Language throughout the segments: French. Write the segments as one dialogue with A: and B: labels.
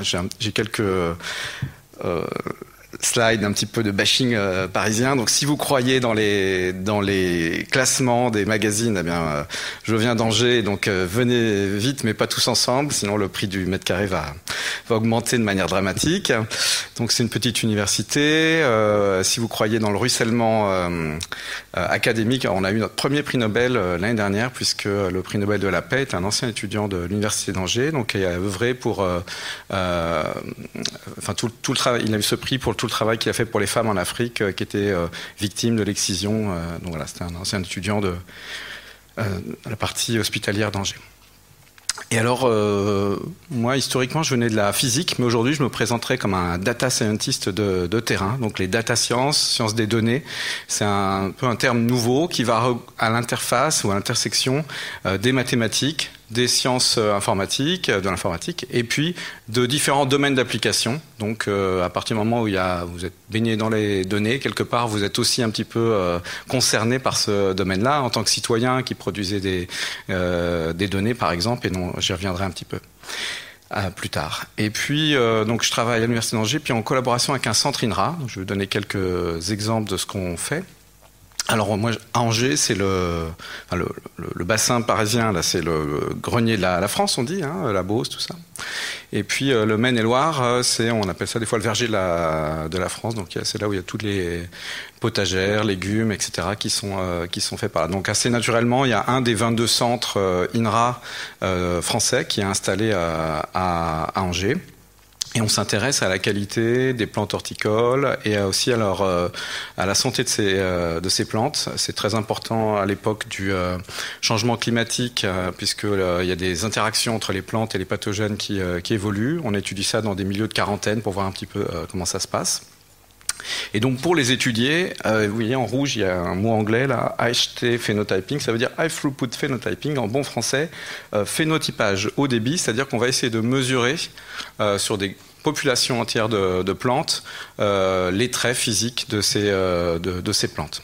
A: J'ai quelques slide un petit peu de bashing euh, parisien. Donc si vous croyez dans les dans les classements des magazines, eh bien euh, je viens d'Angers, donc euh, venez vite, mais pas tous ensemble, sinon le prix du mètre carré va va augmenter de manière dramatique. Donc c'est une petite université. si vous croyez dans le ruissellement académique, on a eu notre premier prix Nobel l'année dernière, puisque le prix Nobel de la paix est un ancien étudiant de l'université d'Angers, donc il a œuvré pour, enfin tout, tout le travail, il a eu ce prix pour tout le travail qu'il a fait pour les femmes en Afrique euh, qui étaient euh, victimes de l'excision. Euh, donc voilà, c'était un ancien étudiant de, la partie hospitalière d'Angers. Et alors, moi, historiquement, je venais de la physique, mais aujourd'hui, je me présenterai comme un data scientist de, terrain. Donc, les data science, sciences des données, c'est un, peu un terme nouveau qui va à l'interface ou à l'intersection des mathématiques, des sciences euh, informatiques, euh, de l'informatique, et puis de différents domaines d'application. Donc, euh, à partir du moment où vous êtes baigné dans les données, quelque part, vous êtes aussi un petit peu concerné par ce domaine-là, en tant que citoyen qui produisait des, des données, par exemple, et non, j'y reviendrai un petit peu. plus tard. Et puis, donc, je travaille à l'Université d'Angers, puis en collaboration avec un centre INRA. je vais vous donner quelques exemples de ce qu'on fait. Alors moi, Angers, c'est le, le, bassin parisien, là, c'est le grenier de la, France, on dit, hein, la Beauce, tout ça. Et puis euh, le Maine-et-Loire, euh, c'est, on appelle ça des fois le verger de la, de la France, donc c'est là où il y a toutes les potagères, légumes, etc., qui sont, euh, qui sont faits par là. Donc assez naturellement, il y a un des 22 centres INRA français qui est installé à, à Angers. Et on s'intéresse à la qualité des plantes horticoles et aussi à, leur, euh, à la santé de ces, euh, de ces plantes. C'est très important à l'époque du euh, changement climatique, puisqu'il y a des interactions entre les plantes et les pathogènes qui, qui évoluent. On étudie ça dans des milieux de quarantaine pour voir un petit peu comment ça se passe. Et donc pour les étudier, euh, vous voyez en rouge, il y a un mot anglais là, HT phenotyping, ça veut dire high throughput phenotyping en bon français, euh, phénotypage haut débit, c'est-à-dire qu'on va essayer de mesurer euh, sur des populations entières de, plantes les traits physiques de ces plantes.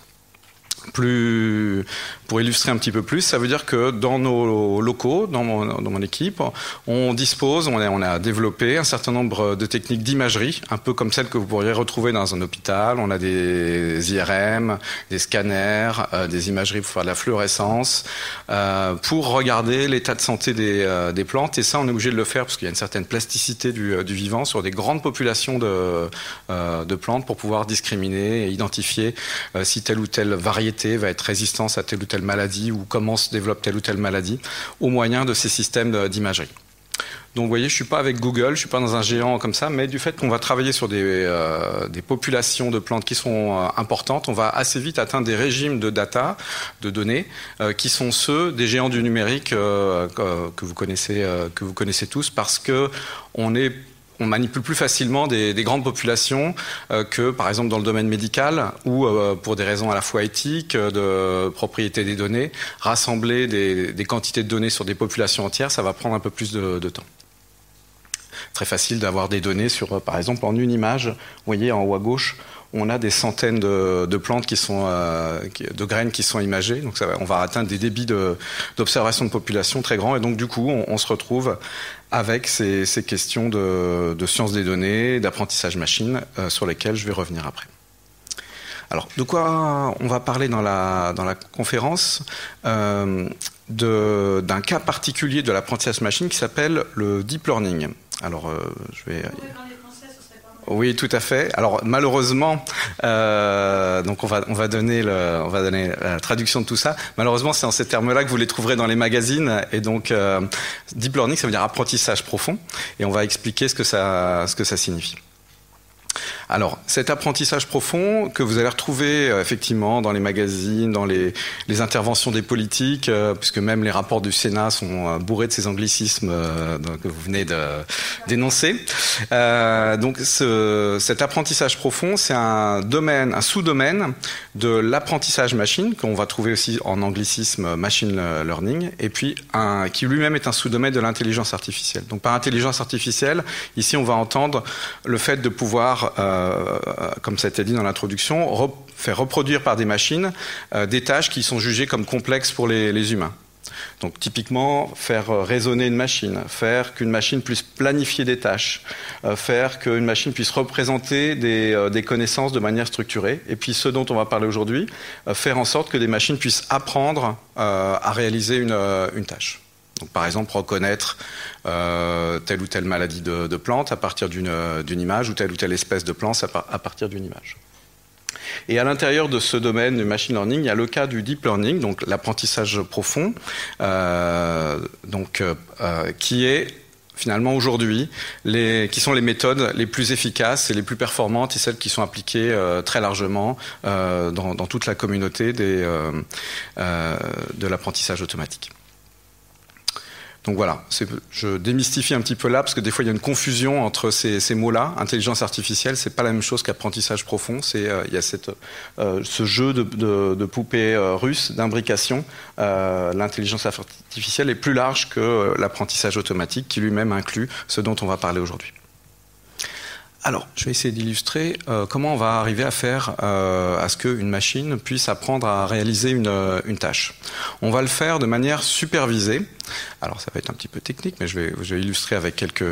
A: Plus, pour illustrer un petit peu plus, ça veut dire que dans nos locaux, dans mon, équipe, on dispose, on a, a, développé un certain nombre de techniques d'imagerie, un peu comme celles que vous pourriez retrouver dans un hôpital. On a des IRM, des scanners, euh, des imageries pour faire de la fluorescence, euh, pour regarder l'état de santé des, euh, des, plantes. Et ça, on est obligé de le faire parce qu'il y a une certaine plasticité du, du vivant sur des grandes populations de, de plantes pour pouvoir discriminer et identifier si telle ou telle variété va être résistance à telle ou telle maladie ou comment se développe telle ou telle maladie au moyen de ces systèmes d'imagerie. Donc vous voyez, je ne suis pas avec Google, je ne suis pas dans un géant comme ça, mais du fait qu'on va travailler sur des, euh, populations de plantes qui sont euh, importantes, on va assez vite atteindre des régimes de data, de données, euh, qui sont ceux des géants du numérique que, vous connaissez, que vous connaissez tous, parce que on est on manipule plus facilement des, grandes populations euh, que, par exemple, dans le domaine médical, ou euh, pour des raisons à la fois éthiques, euh, de propriété des données, rassembler des, quantités de données sur des populations entières, ça va prendre un peu plus de, temps. Très facile d'avoir des données sur, par exemple, en une image, vous voyez en haut à gauche, on a des centaines de, plantes qui sont, de graines qui sont imagées. Donc on va atteindre des débits d'observation de, population très grands. Et donc du coup, on se retrouve avec ces, questions de, sciences des données, d'apprentissage machine, euh, sur lesquelles je vais revenir après. Alors, de quoi on va parler dans la, conférence euh, D'un cas particulier de l'apprentissage machine qui s'appelle le deep learning. Alors, euh, je vais... tout à fait. Alors malheureusement, euh, donc on va on va donner on va donner la traduction de tout ça. Malheureusement, c'est en ces termes-là que vous les trouverez dans les magazines. Et donc euh, deep learning, ça veut dire apprentissage profond. Et on va expliquer ce que ça ce que ça signifie. Alors, cet apprentissage profond que vous allez retrouver euh, effectivement dans les magazines, dans les, interventions des politiques, euh, puisque même les rapports du Sénat sont euh, bourrés de ces anglicismes que vous venez dénoncer. donc, cet apprentissage profond, c'est un domaine, un sous-domaine de l'apprentissage machine qu'on va trouver aussi en anglicisme machine learning, et puis un, qui lui-même est un sous-domaine de l'intelligence artificielle. Donc, par intelligence artificielle, ici, on va entendre le fait de pouvoir comme ça a été dit dans l'introduction, faire reproduire par des machines euh, des tâches qui sont jugées comme complexes pour les, humains. Donc typiquement, faire euh, raisonner une machine, faire qu'une machine puisse planifier des tâches, euh, faire qu'une machine puisse représenter des, connaissances de manière structurée, et puis ce dont on va parler aujourd'hui, faire en sorte que des machines puissent apprendre à réaliser une tâche. Donc, par exemple, reconnaître telle ou telle maladie de, plante à partir d'une image ou telle ou telle espèce de plante à partir d'une image. Et à l'intérieur de ce domaine du machine learning, il y a le cas du deep learning, donc l'apprentissage profond, euh, euh, euh, qui est finalement aujourd'hui, qui sont les méthodes les plus efficaces et les plus performantes et celles qui sont appliquées très largement dans, toute la communauté de l'apprentissage automatique. Donc voilà, je démystifie un petit peu là parce que des fois il y a une confusion entre ces, mots-là. Intelligence artificielle, c'est pas la même chose qu'apprentissage profond. C'est euh, il y a cette, euh, ce jeu de, de, poupées euh, russes d'imbrication. L'intelligence artificielle est plus large que l'apprentissage automatique, qui lui-même inclut ce dont on va parler aujourd'hui. Alors, je vais essayer d'illustrer euh, comment on va arriver à faire euh, à ce qu'une machine puisse apprendre à réaliser une, euh, une, tâche. On va le faire de manière supervisée. Alors, ça va être un petit peu technique, mais je vais, je vais illustrer avec quelques,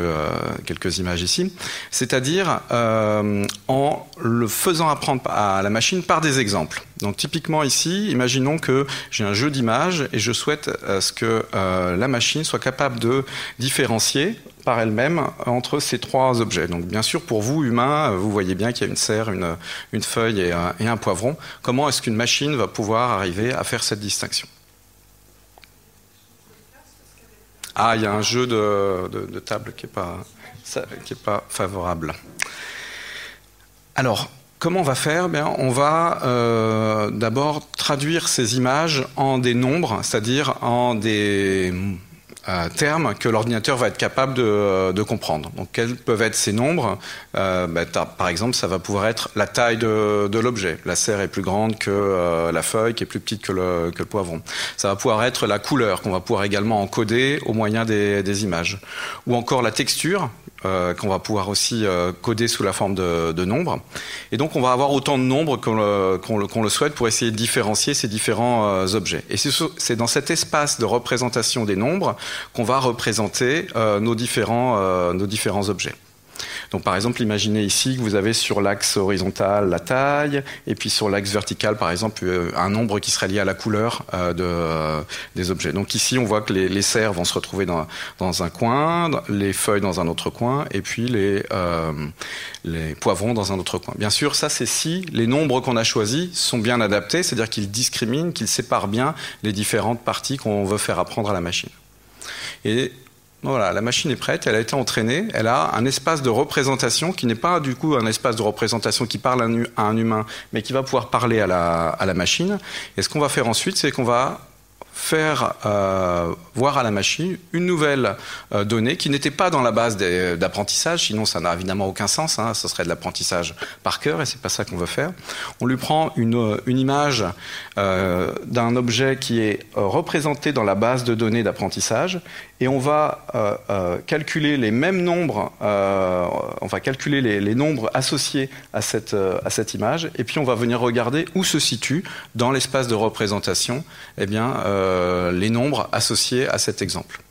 A: quelques images ici. C'est-à-dire en le faisant apprendre à la machine par des exemples. Donc, typiquement ici, imaginons que j'ai un jeu d'images et je souhaite ce que la machine soit capable de différencier par elle-même entre ces trois objets. Donc bien sûr, pour vous, humains, vous voyez bien qu'il y a une serre, une, feuille et un, poivron. Comment est-ce qu'une machine va pouvoir arriver à faire cette distinction? Ah, il y a un jeu de, table qui n'est pas, pas favorable. Alors, Comment on va faire? Bien, On va euh, d'abord traduire ces images en des nombres, c'est-à-dire en des termes que l'ordinateur va être capable de, euh, comprendre. Donc, quels peuvent être ces nombres? Euh, bah, Par exemple, ça va pouvoir être la taille de, l'objet. La serre est plus grande que euh, la feuille, qui est plus petite que le, poivron. Ça va pouvoir être la couleur, qu'on va pouvoir également encoder au moyen des images. Ou encore la texture, euh, qu'on va pouvoir aussi euh, coder sous la forme de, nombres. Et donc on va avoir autant de nombres qu'on le, le, souhaite pour essayer de différencier ces différents euh, objets. Et c'est dans cet espace de représentation des nombres qu'on va représenter nos, différents, nos différents objets. Donc par exemple, imaginez ici que vous avez sur l'axe horizontal la taille, et puis sur l'axe vertical, par exemple, euh, un nombre qui serait lié à la couleur euh, de, euh, des objets. Donc ici, on voit que les, les serres vont se retrouver dans, dans, un coin, les feuilles dans un autre coin, et puis les, les poivrons dans un autre coin. Bien sûr, ça c'est si les nombres qu'on a choisis sont bien adaptés, c'est-à-dire qu'ils discriminent, qu'ils séparent bien les différentes parties qu'on veut faire apprendre à la machine. Et voilà, la machine est prête, elle a été entraînée, elle a un espace de représentation qui n'est pas du coup un espace de représentation qui parle à un humain, mais qui va pouvoir parler à la, machine. Et ce qu'on va faire ensuite, c'est qu'on va faire euh, voir à la machine une nouvelle euh, donnée qui n'était pas dans la base d'apprentissage, sinon ça n'a évidemment aucun sens, hein, ce serait de l'apprentissage par cœur et c'est pas ça qu'on veut faire. On lui prend une, une image euh, d'un objet qui est représenté dans la base de données d'apprentissage et on va calculer les mêmes nombres, on va calculer les, nombres associés à cette, image et puis on va venir regarder où se situe dans l'espace de représentation eh bien, euh, les nombres associés à cet exemple.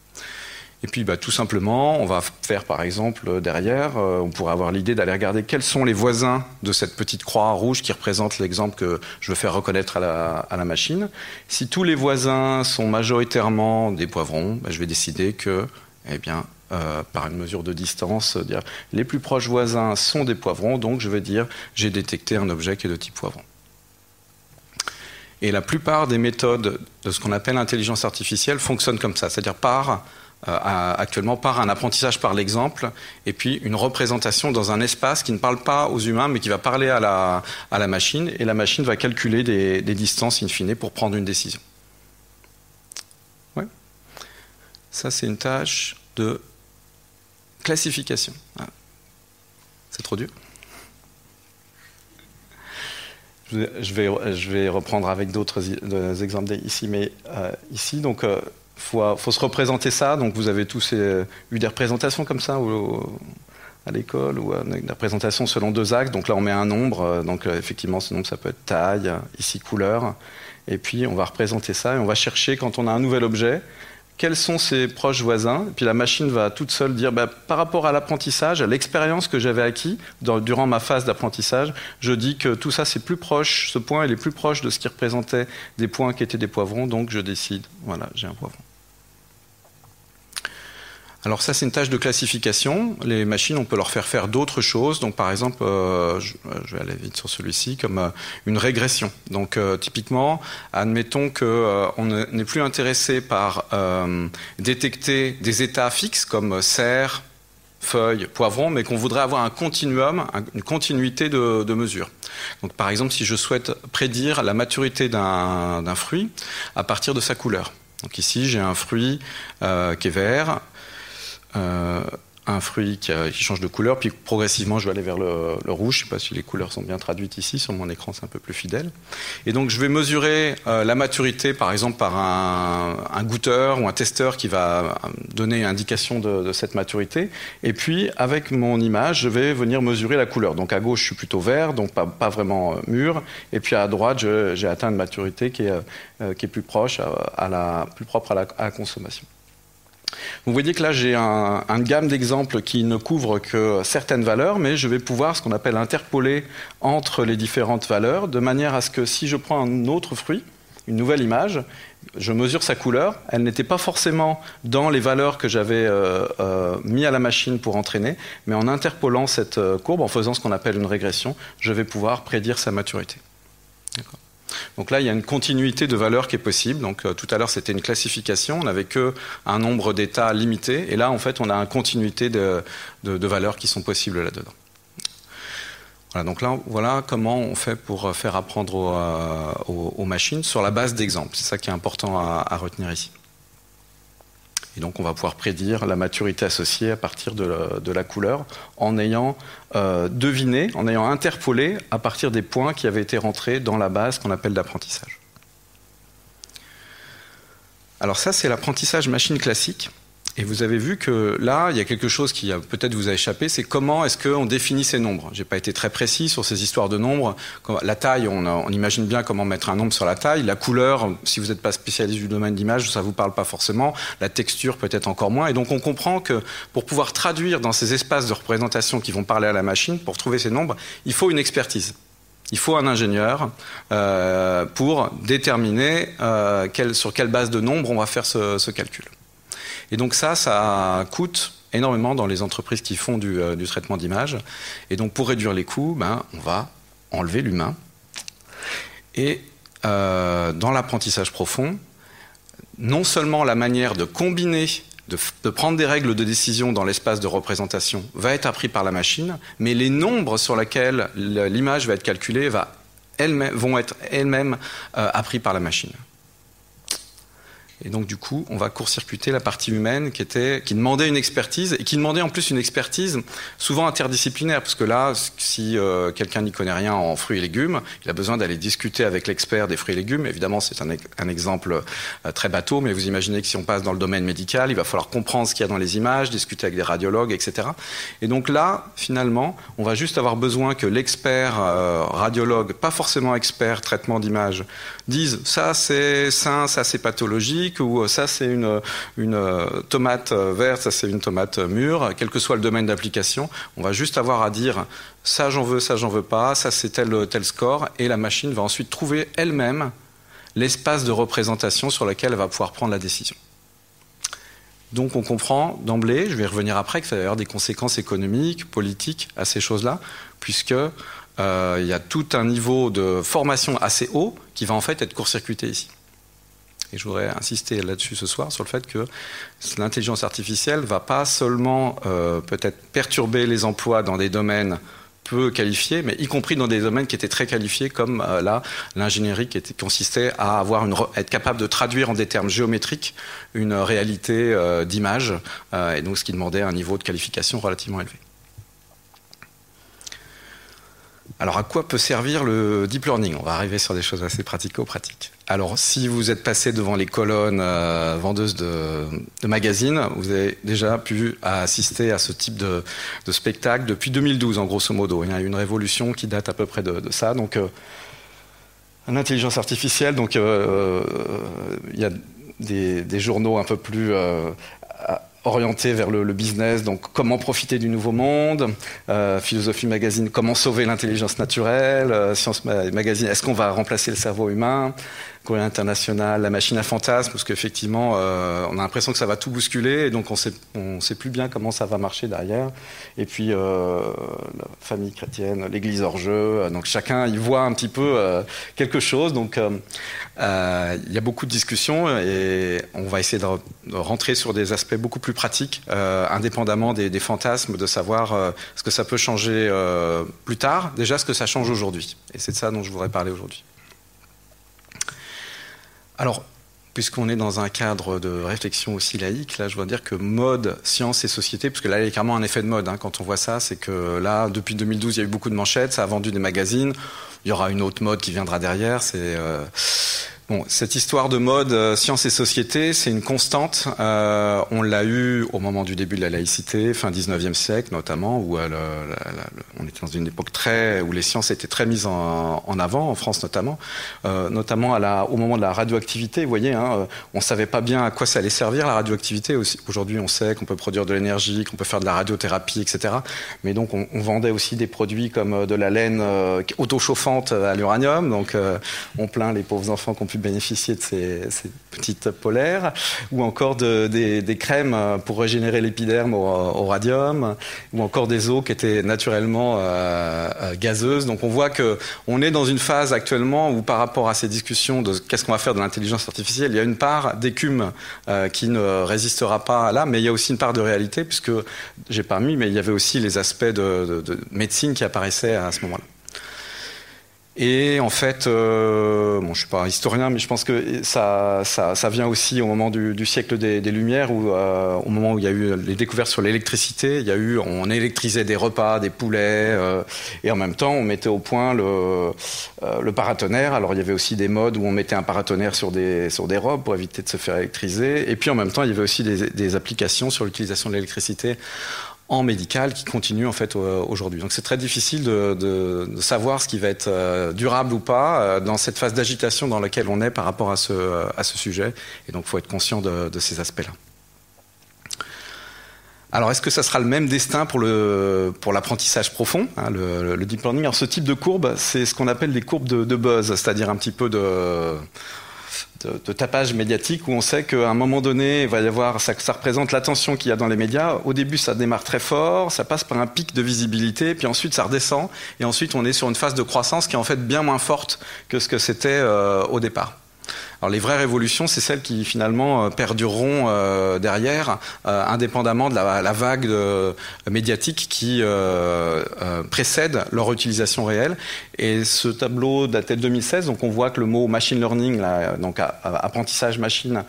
A: Et puis bah, tout simplement, on va faire par exemple derrière, euh, on pourrait avoir l'idée d'aller regarder quels sont les voisins de cette petite croix rouge qui représente l'exemple que je veux faire reconnaître à la, machine. Si tous les voisins sont majoritairement des poivrons, bah, je vais décider que, eh bien, euh, par une mesure de distance, dire les plus proches voisins sont des poivrons, donc je vais dire j'ai détecté un objet qui est de type poivron. Et la plupart des méthodes de ce qu'on appelle l'intelligence artificielle fonctionnent comme ça, c'est-à-dire par euh, actuellement par un apprentissage par l'exemple et puis une représentation dans un espace qui ne parle pas aux humains mais qui va parler à la, machine et la machine va calculer des, distances in fine pour prendre une décision. Ouais. Ça c'est une tâche de classification. Ah. C'est trop dur je vais, je vais reprendre avec d'autres exemples ici, mais euh, ici, donc, euh, faut, faut, se représenter ça. Donc, vous avez tous euh, eu des représentations comme ça à l'école ou une représentation selon deux axes. Donc là, on met un nombre. Donc effectivement, ce nombre, ça peut être taille, ici couleur. Et puis, on va représenter ça et on va chercher, quand on a un nouvel objet, quels sont ses proches voisins. Et puis la machine va toute seule dire, bah, par rapport à l'apprentissage, à l'expérience que j'avais acquis durant ma phase d'apprentissage, je dis que tout ça c'est plus proche, ce point il est plus proche de ce qui représentait des points qui étaient des poivrons, donc je décide, voilà, j'ai un poivron. Alors ça, c'est une tâche de classification. Les machines, on peut leur faire faire d'autres choses. Donc par exemple, euh, je, vais aller vite sur celui-ci, comme euh, une régression. Donc euh, typiquement, admettons qu'on n'est plus intéressé par détecter des états fixes comme serre, feuille, poivron, mais qu'on voudrait avoir un continuum, une continuité de, de mesure. Donc par exemple, si je souhaite prédire la maturité d'un fruit à partir de sa couleur. Donc ici, j'ai un fruit qui est vert euh, un fruit qui, change de couleur, puis progressivement je vais aller vers le, rouge. Je ne sais pas si les couleurs sont bien traduites ici, sur mon écran c'est un peu plus fidèle. Et donc je vais mesurer euh, la maturité par exemple par un, goûteur ou un testeur qui va donner indication de, cette maturité. Et puis avec mon image, je vais venir mesurer la couleur. Donc à gauche je suis plutôt vert, donc pas, vraiment euh, mûr. Et puis à droite j'ai atteint une maturité qui est, plus proche, plus propre à la consommation. Vous voyez que là, j'ai un, une gamme d'exemples qui ne couvre que certaines valeurs, mais je vais pouvoir ce qu'on appelle interpoler entre les différentes valeurs, de manière à ce que si je prends un autre fruit, une nouvelle image, je mesure sa couleur, elle n'était pas forcément dans les valeurs que j'avais euh, euh, mis à la machine pour entraîner, mais en interpolant cette euh, courbe, en faisant ce qu'on appelle une régression, je vais pouvoir prédire sa maturité. D'accord donc là, il y a une continuité de valeurs qui est possible. Donc euh, tout à l'heure, c'était une classification. On n'avait que un nombre d'états limité. Et là, en fait, on a une continuité de, valeurs qui sont possibles là-dedans. Voilà, donc là, voilà comment on fait pour faire apprendre aux, euh, machines sur la base d'exemples. C'est ça qui est important à retenir ici. Et donc on va pouvoir prédire la maturité associée à partir de la, couleur en ayant euh, deviné, en ayant interpolé à partir des points qui avaient été rentrés dans la base qu'on appelle d'apprentissage. Alors ça c'est l'apprentissage machine classique. Et vous avez vu que là, il y a quelque chose qui peut-être vous a échappé, c'est comment est-ce qu'on définit ces nombres? J'ai pas été très précis sur ces histoires de nombres. La taille, on, imagine bien comment mettre un nombre sur la taille. La couleur, si vous n'êtes pas spécialiste du domaine d'image, ça vous parle pas forcément. La texture, peut-être encore moins. Et donc, on comprend que pour pouvoir traduire dans ces espaces de représentation qui vont parler à la machine, pour trouver ces nombres, il faut une expertise. Il faut un ingénieur euh, pour déterminer euh, sur quelle base de nombres on va faire ce calcul. Et donc ça, ça coûte énormément dans les entreprises qui font du, euh, traitement d'image. Et donc pour réduire les coûts, ben, on va enlever l'humain. Et euh, dans l'apprentissage profond, non seulement la manière de combiner, de, prendre des règles de décision dans l'espace de représentation va être appris par la machine, mais les nombres sur lesquels l'image va être calculée vont être elles-mêmes euh, appris par la machine. Et donc, du coup, on va court-circuiter la partie humaine qui, était, qui demandait une expertise et qui demandait en plus une expertise souvent interdisciplinaire. Parce que là, si euh, quelqu'un n'y connaît rien en fruits et légumes, il a besoin d'aller discuter avec l'expert des fruits et légumes. Évidemment, c'est un, exemple euh, très bateau, mais vous imaginez que si on passe dans le domaine médical, il va falloir comprendre ce qu'il y a dans les images, discuter avec des radiologues, etc. Et donc là, finalement, on va juste avoir besoin que l'expert euh, radiologue, pas forcément expert traitement d'image, dise ça c'est sain, ça c'est pathologique ou euh, ça c'est une, une euh, tomate euh, verte, ça c'est une tomate mûre, quel que soit le domaine d'application, on va juste avoir à dire ça j'en veux, ça j'en veux pas, ça c'est tel, tel score, et la machine va ensuite trouver elle-même l'espace de représentation sur lequel elle va pouvoir prendre la décision. Donc on comprend d'emblée, je vais revenir après, que ça va avoir des conséquences économiques, politiques à ces choses-là, puisque il y a tout un niveau de formation assez haut qui va en fait être court-circuité ici. Et je voudrais insister là-dessus ce soir, sur le fait que l'intelligence artificielle va pas seulement euh, peut-être perturber les emplois dans des domaines peu qualifiés, mais y compris dans des domaines qui étaient très qualifiés, comme euh, là l'ingénierie qui consistait à avoir être capable de traduire en des termes géométriques une réalité euh, d'image, et donc ce qui demandait un niveau de qualification relativement élevé. Alors, à quoi peut servir le deep learning? On va arriver sur des choses assez pratico-pratiques. Alors, si vous êtes passé devant les colonnes euh, vendeuses de, magazines, vous avez déjà pu assister à ce type de, spectacle depuis 2012, en grosso modo. Il y a une révolution qui date à peu près de, ça. Donc, euh, l'intelligence artificielle, donc, euh, il y a des, journaux un peu plus orienté vers le, business, donc comment profiter du nouveau monde, euh, Philosophie Magazine, comment sauver l'intelligence naturelle, euh, Science Magazine, est-ce qu'on va remplacer le cerveau humain, Courrier international, la machine à fantasmes, parce qu'effectivement, euh, on a l'impression que ça va tout bousculer, et donc on sait, ne sait plus bien comment ça va marcher derrière. Et puis, euh, la famille chrétienne, l'église hors jeu, euh, donc chacun y voit un petit peu quelque chose. Donc, il y a beaucoup de discussions, et on va essayer de, rentrer sur des aspects beaucoup plus pratiques, indépendamment des, fantasmes, de savoir ce que ça peut changer plus tard, déjà ce que ça change aujourd'hui. Et c'est de ça dont je voudrais parler aujourd'hui. Alors, puisqu'on est dans un cadre de réflexion aussi laïque, là, je dois dire que mode, science et société, parce que là, il y a carrément un effet de mode hein, quand on voit ça, c'est que là, depuis 2012, il y a eu beaucoup de manchettes, ça a vendu des magazines. Il y aura une autre mode qui viendra derrière. C'est euh, Bon, cette histoire de mode euh, science et société, c'est une constante. Euh, on l'a eu au moment du début de la laïcité, fin 19e siècle notamment, où euh, on était dans une époque très où les sciences étaient très mises en, avant, en France notamment, euh, notamment à au moment de la radioactivité. Vous voyez, hein, on savait pas bien à quoi ça allait servir la radioactivité. Aujourd'hui, on sait qu'on peut produire de l'énergie, qu'on peut faire de la radiothérapie, etc. Mais donc, on, on vendait aussi des produits comme de la laine autochauffante à l'uranium. Donc, on plaint les pauvres enfants qui ont bénéficier de ces, petites polaires, ou encore des, crèmes pour régénérer l'épiderme au, radium, ou encore des eaux qui étaient naturellement euh, euh, gazeuses. Donc on voit que on est dans une phase actuellement où par rapport à ces discussions de qu'est-ce qu'on va faire de l'intelligence artificielle, il y a une part d'écume euh, qui ne résistera pas là, mais il y a aussi une part de réalité, puisque j'ai pas mais il y avait aussi les aspects de médecine qui apparaissaient à ce moment-là. Et en fait, euh, bon, je suis pas historien, mais je pense que ça, ça, ça vient aussi au moment du, du siècle des, des Lumières, où, euh, au moment où il y a eu les découvertes sur l'électricité, il y a eu, on électrisait des repas, des poulets, euh, et en même temps, on mettait au point le, euh, le paratonnerre. Alors, il y avait aussi des modes où on mettait un paratonnerre sur des, sur des robes pour éviter de se faire électriser. Et puis, en même temps, il y avait aussi des, des applications sur l'utilisation de l'électricité en médical qui continue en fait aujourd'hui. Donc c'est très difficile de, savoir ce qui va être euh, durable ou pas euh, dans cette phase d'agitation dans laquelle on est par rapport à ce, ce sujet. Et donc il faut être conscient de, ces aspects-là. Alors, est-ce que ça sera le même destin pour le pour l'apprentissage profond, hein, le, deep learning? Alors, ce type de courbe, c'est ce qu'on appelle les courbes de buzz, c'est-à-dire un petit peu de de, tapage médiatique où on sait qu'à un moment donné, il va y avoir, ça, ça représente l'attention qu'il y a dans les médias. Au début, ça démarre très fort, ça passe par un pic de visibilité, puis ensuite ça redescend, et ensuite on est sur une phase de croissance qui est en fait bien moins forte que ce que c'était euh, au départ. Alors les vraies révolutions, c'est celles qui finalement euh, perdureront euh, derrière, euh, indépendamment de la, vague médiatique qui précède leur utilisation réelle. Et ce tableau datait de 2016, donc on voit que le mot machine learning, donc apprentissage machine,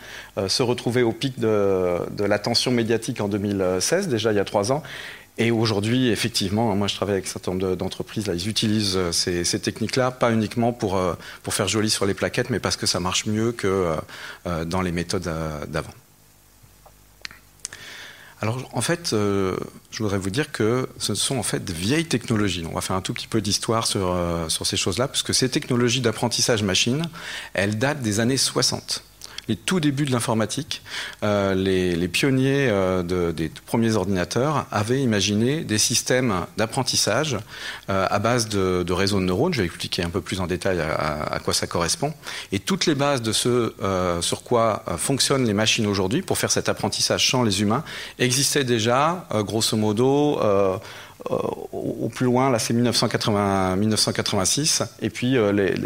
A: se retrouvait au pic de, de l'attention médiatique en 2016, déjà il y a trois ans. Et aujourd'hui, effectivement, moi je travaille avec un certain nombre d'entreprises, ils utilisent euh, ces, techniques-là, pas uniquement pour, euh, pour faire joli sur les plaquettes, mais parce que ça marche mieux que euh, dans les méthodes d'avant. Alors en fait, je voudrais vous dire que ce sont en fait de vieilles technologies. On va faire un tout petit peu d'histoire sur, sur ces choses-là, puisque ces technologies d'apprentissage machine, elles datent des années 60 les tout débuts de l'informatique, euh, les, pionniers euh, des premiers ordinateurs avaient imaginé des systèmes d'apprentissage euh, à base de, réseaux de neurones. Je vais expliquer un peu plus en détail à, quoi ça correspond. Et toutes les bases de ce sur quoi fonctionnent les machines aujourd'hui pour faire cet apprentissage sans les humains existaient déjà, grosso modo. au plus loin, là c'est 1986, et puis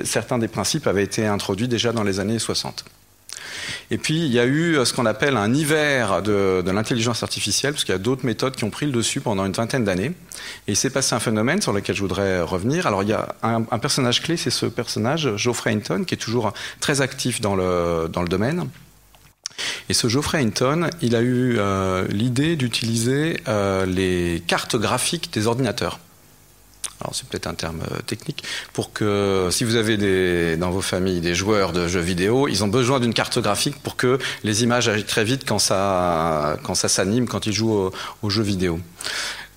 A: certains des principes avaient été introduits déjà dans les années 60. Et puis, il y a eu euh, ce qu'on appelle un hiver de, l'intelligence artificielle, parce qu'il y a d'autres méthodes qui ont pris le dessus pendant une vingtaine d'années. Et il s'est passé un phénomène sur lequel je voudrais revenir. Alors, il y a un, personnage clé, c'est ce personnage, Geoffrey Hinton, qui est toujours très actif dans le, domaine. Et ce Geoffrey Hinton, il a eu euh, l'idée d'utiliser euh, les cartes graphiques des ordinateurs. Alors c'est peut-être un terme euh, technique, pour que si vous avez des, dans vos familles des joueurs de jeux vidéo, ils ont besoin d'une carte graphique pour que les images aillent très vite quand ça, quand ça s'anime, quand ils jouent aux, jeux vidéo.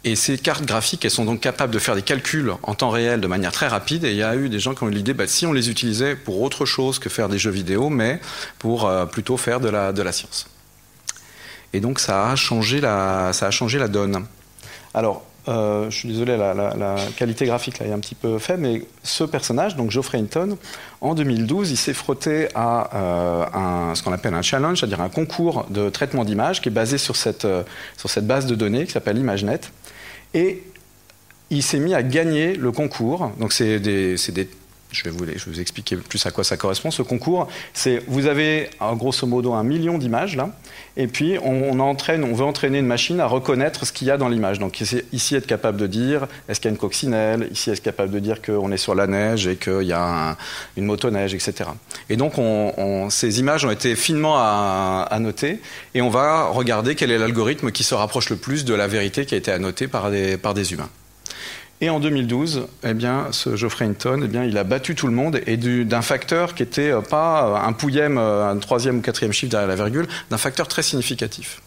A: Et ces cartes graphiques, elles sont donc capables de faire des calculs en temps réel de manière très rapide. Et il y a eu des gens qui ont eu l'idée, bah, si on les utilisait pour autre chose que faire des jeux vidéo, mais pour euh, plutôt faire de la, de la science. Et donc ça a changé la, ça a changé la donne. Alors, euh, je suis désolé, la, qualité graphique là, est un petit peu faible, mais ce personnage, donc Geoffrey Hinton, en 2012, il s'est frotté à euh, ce qu'on appelle un challenge, c'est-à-dire un concours de traitement d'image qui est basé sur cette, euh, sur cette base de données qui s'appelle ImageNet. Et il s'est mis à gagner le concours. Donc, c'est des je vais, vous, expliquer plus à quoi ça correspond. Ce concours, c'est vous avez grosso modo un million d'images là, et puis on, veut entraîner une machine à reconnaître ce qu'il y a dans l'image. Donc ici être capable de dire est-ce qu'il y a une coccinelle, ici être capable de dire qu'on est sur la neige et qu'il y a une motoneige, etc. Et donc ces images ont été finement à, noter et on va regarder quel est l'algorithme qui se rapproche le plus de la vérité qui a été annotée par des humains. Et en 2012, eh bien, ce Geoffrey Hinton, eh bien, il a battu tout le monde et d'un facteur qui n'était euh, pas euh, un pouillème, euh, un troisième ou quatrième chiffre derrière la virgule, d'un facteur très significatif.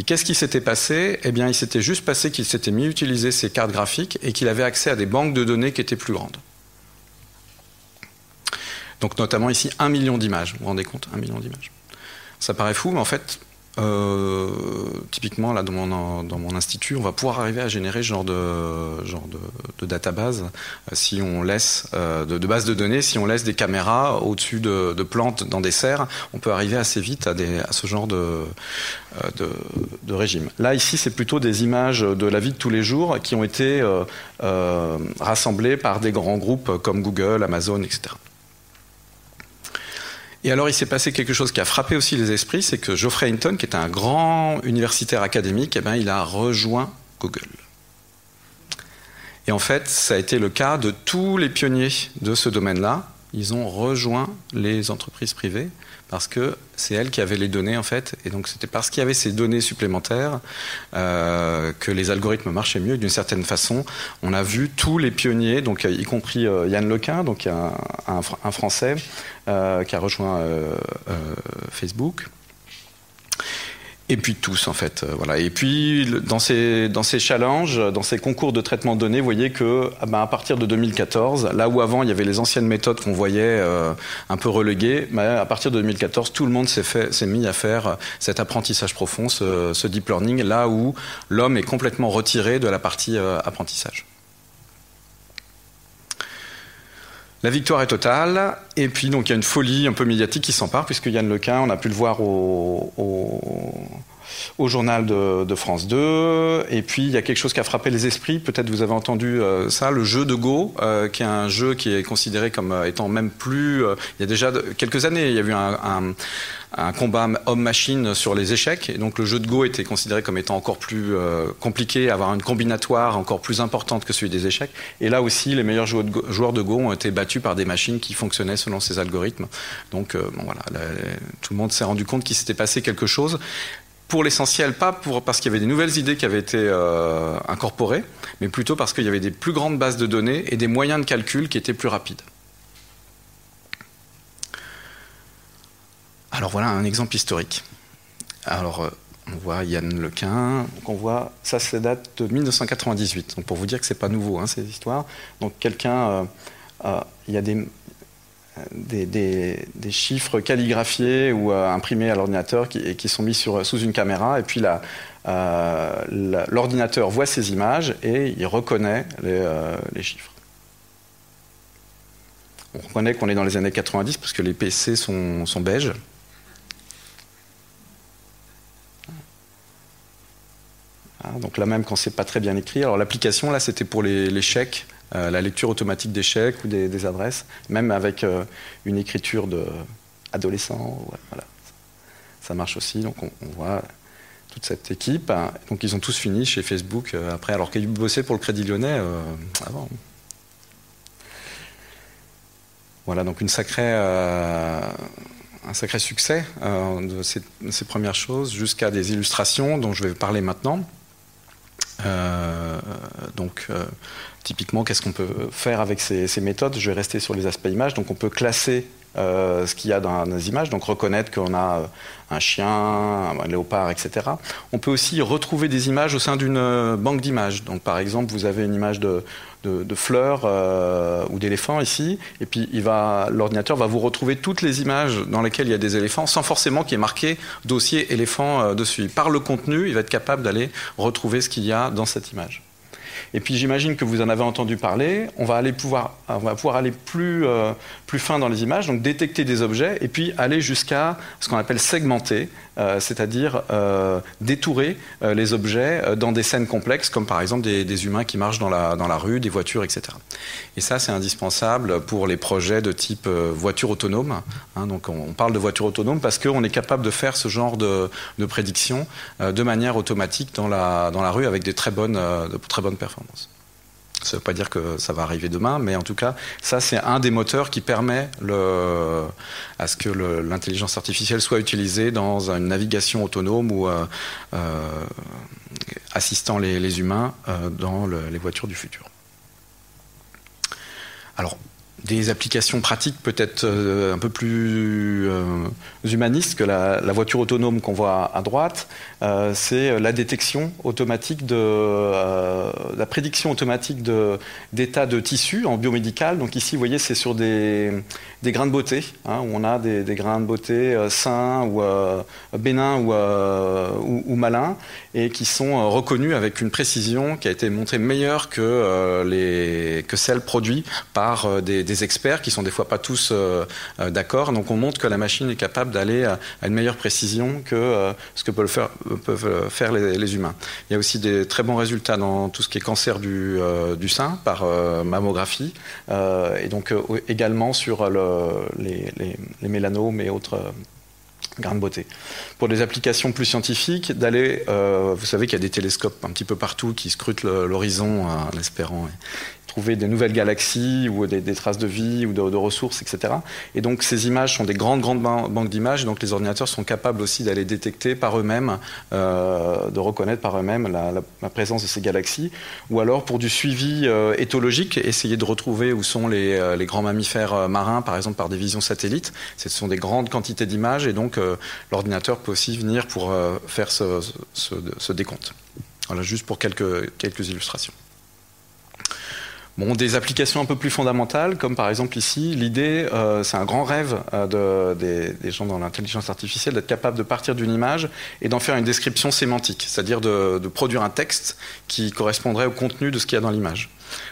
A: Et qu'est-ce qui s'était passé? Eh bien, il s'était juste passé qu'il s'était mis à utiliser ses cartes graphiques et qu'il avait accès à des banques de données qui étaient plus grandes. Donc, notamment ici, un million d'images. Vous vous rendez compte? Un million d'images. Ça paraît fou, mais en fait, typiquement, là, dans mon, institut, on va pouvoir arriver à générer ce genre de, genre de, de database euh, si on laisse, euh, de, base de données, si on laisse des caméras au-dessus de, plantes dans des serres, on peut arriver assez vite à ce genre de, de, régime. Là, ici, c'est plutôt des images de la vie de tous les jours qui ont été rassemblées par des grands groupes comme Google, Amazon, etc. Et alors, il s'est passé quelque chose qui a frappé aussi les esprits, c'est que Geoffrey Hinton, qui est un grand universitaire académique, eh bien, il a rejoint Google. Et en fait, ça a été le cas de tous les pionniers de ce domaine-là. Ils ont rejoint les entreprises privées parce que c'est elles qui avaient les données en fait, et donc c'était parce qu'il y avait ces données supplémentaires euh, que les algorithmes marchaient mieux. D'une certaine façon, on a vu tous les pionniers, donc y compris euh, Yann Lequin, donc un, Français euh, qui a rejoint Facebook. Et puis tous, en fait. Euh, voilà. Et puis, dans ces, dans ces challenges, dans ces concours de traitement de données, vous voyez que ah ben, à partir de 2014, là où avant il y avait les anciennes méthodes qu'on voyait euh, un peu reléguées, ben, à partir de 2014, tout le monde s'est mis à faire cet apprentissage profond, ce, deep learning, là où l'homme est complètement retiré de la partie euh, apprentissage. La victoire est totale, et puis donc il y a une folie un peu médiatique qui s'empare, puisque Yann Lequin, on a pu le voir au, au, journal de, France 2, et puis il y a quelque chose qui a frappé les esprits, peut-être vous avez entendu euh, ça, le jeu de Go, euh, qui est un jeu qui est considéré comme euh, étant même plus... il y a déjà quelques années, il y a eu un combat homme-machine sur les échecs. Et donc le jeu de Go était considéré comme étant encore plus compliqué, avoir une combinatoire encore plus importante que celui des échecs. Et là aussi, les meilleurs joueurs de Go, ont été battus par des machines qui fonctionnaient selon ces algorithmes. Donc bon, voilà, tout le monde s'est rendu compte qu'il s'était passé quelque chose. Pour l'essentiel, pas pour, parce qu'il y avait des nouvelles idées qui avaient été euh, incorporées, mais plutôt parce qu'il y avait des plus grandes bases de données et des moyens de calcul qui étaient plus rapides. Alors voilà un exemple historique. Alors euh, on voit Yann Lequin, donc on voit, ça, ça date de 1998. Donc pour vous dire que c'est pas nouveau hein, ces histoires. Donc quelqu'un, euh, il y a des, des, chiffres calligraphiés ou imprimés à l'ordinateur qui, sont mis sous une caméra, et puis l'ordinateur voit ces images et il reconnaît les, chiffres. On reconnaît qu'on est dans les années 90 parce que les PC sont beiges. Donc là même quand c'est pas très bien écrit. Alors l'application là c'était pour les, chèques, euh, la lecture automatique des chèques ou des, adresses, même avec euh, une écriture de adolescent. voilà. Ça marche aussi. Donc on, voit toute cette équipe. Donc ils ont tous fini chez Facebook euh, après, alors qu'ils bossaient pour le Crédit Lyonnais avant. Voilà, donc une un sacré succès de ces, premières choses jusqu'à des illustrations dont je vais parler maintenant. Donc, typiquement, qu'est-ce qu'on peut faire avec ces, méthodes? Je vais rester sur les aspects images. Donc, on peut classer euh, ce qu'il y a dans les images, donc reconnaître qu'on a euh, un chien, un léopard, etc. On peut aussi retrouver des images au sein d'une euh, banque d'images. Donc par exemple, vous avez une image de, de, fleurs ou d'éléphants ici, et puis l'ordinateur va vous retrouver toutes les images dans lesquelles il y a des éléphants, sans forcément qu'il y ait marqué dossier éléphant dessus. Par le contenu, il va être capable d'aller retrouver ce qu'il y a dans cette image. Et puis j'imagine que vous en avez entendu parler. On va, pouvoir, aller euh, plus fin dans les images, donc détecter des objets et puis aller jusqu'à ce qu'on appelle segmenter, euh, c'est-à-dire euh, détourer les objets dans des scènes complexes, comme par exemple des, humains qui marchent dans la, dans la rue, des voitures, etc. Et ça, c'est indispensable pour les projets de type voiture autonome. Hein. donc on, parle de voiture autonome parce qu'on est capable de faire ce genre de, de prédiction de manière automatique dans la, dans la rue avec des très bonnes, de très bonnes performances. Ça ne veut pas dire que ça va arriver demain, mais en tout cas, ça, c'est un des moteurs qui permet à ce que l'intelligence artificielle soit utilisée dans une navigation autonome ou euh, euh, assistant les, humains euh, dans les voitures du futur. Alors, des applications pratiques peut-être un peu plus humanistes que la, voiture autonome qu'on voit à droite. Euh, c'est la détection automatique de euh, la prédiction automatique d'état de, tissu en biomédical. Donc ici, vous voyez, c'est sur des, grains de beauté, hein, où on a des, grains de beauté euh, sains ou bénins ou, malins, et qui sont reconnus avec une précision qui a été montrée meilleure que celle produite par des, experts qui sont des fois pas tous d'accord. Donc on montre que la machine est capable d'aller à, une meilleure précision que ce que peuvent euh, faire les, humains. Il y a aussi des très bons résultats dans tout ce qui est cancer du, euh, sein par euh, mammographie et donc également sur les, les, mélanomes et autres grains de beauté. Pour des applications plus scientifiques, d'aller, vous savez qu'il y a des télescopes un petit peu partout qui scrutent l'horizon en espérant trouver des nouvelles galaxies ou des, traces de vie ou de, ressources, etc. Et donc ces images sont des grandes, grandes banques d'images, donc les ordinateurs sont capables aussi d'aller détecter par eux-mêmes, euh, de reconnaître par eux-mêmes la, présence de ces galaxies, ou alors pour du suivi euh, éthologique, essayer de retrouver où sont les, euh, grands mammifères marins, par exemple par des visions satellites. Ce sont des grandes quantités d'images, et donc l'ordinateur peut aussi venir pour faire ce, décompte. Voilà, juste pour quelques, quelques illustrations. Bon, des applications un peu plus fondamentales, comme par exemple ici, l'idée, euh, c'est un grand rêve euh, de, des, gens dans l'intelligence artificielle, d'être capable de partir d'une image et d'en faire une description sémantique, c'est-à-dire de, produire un texte qui correspondrait au contenu de ce qu'il y a dans l'image.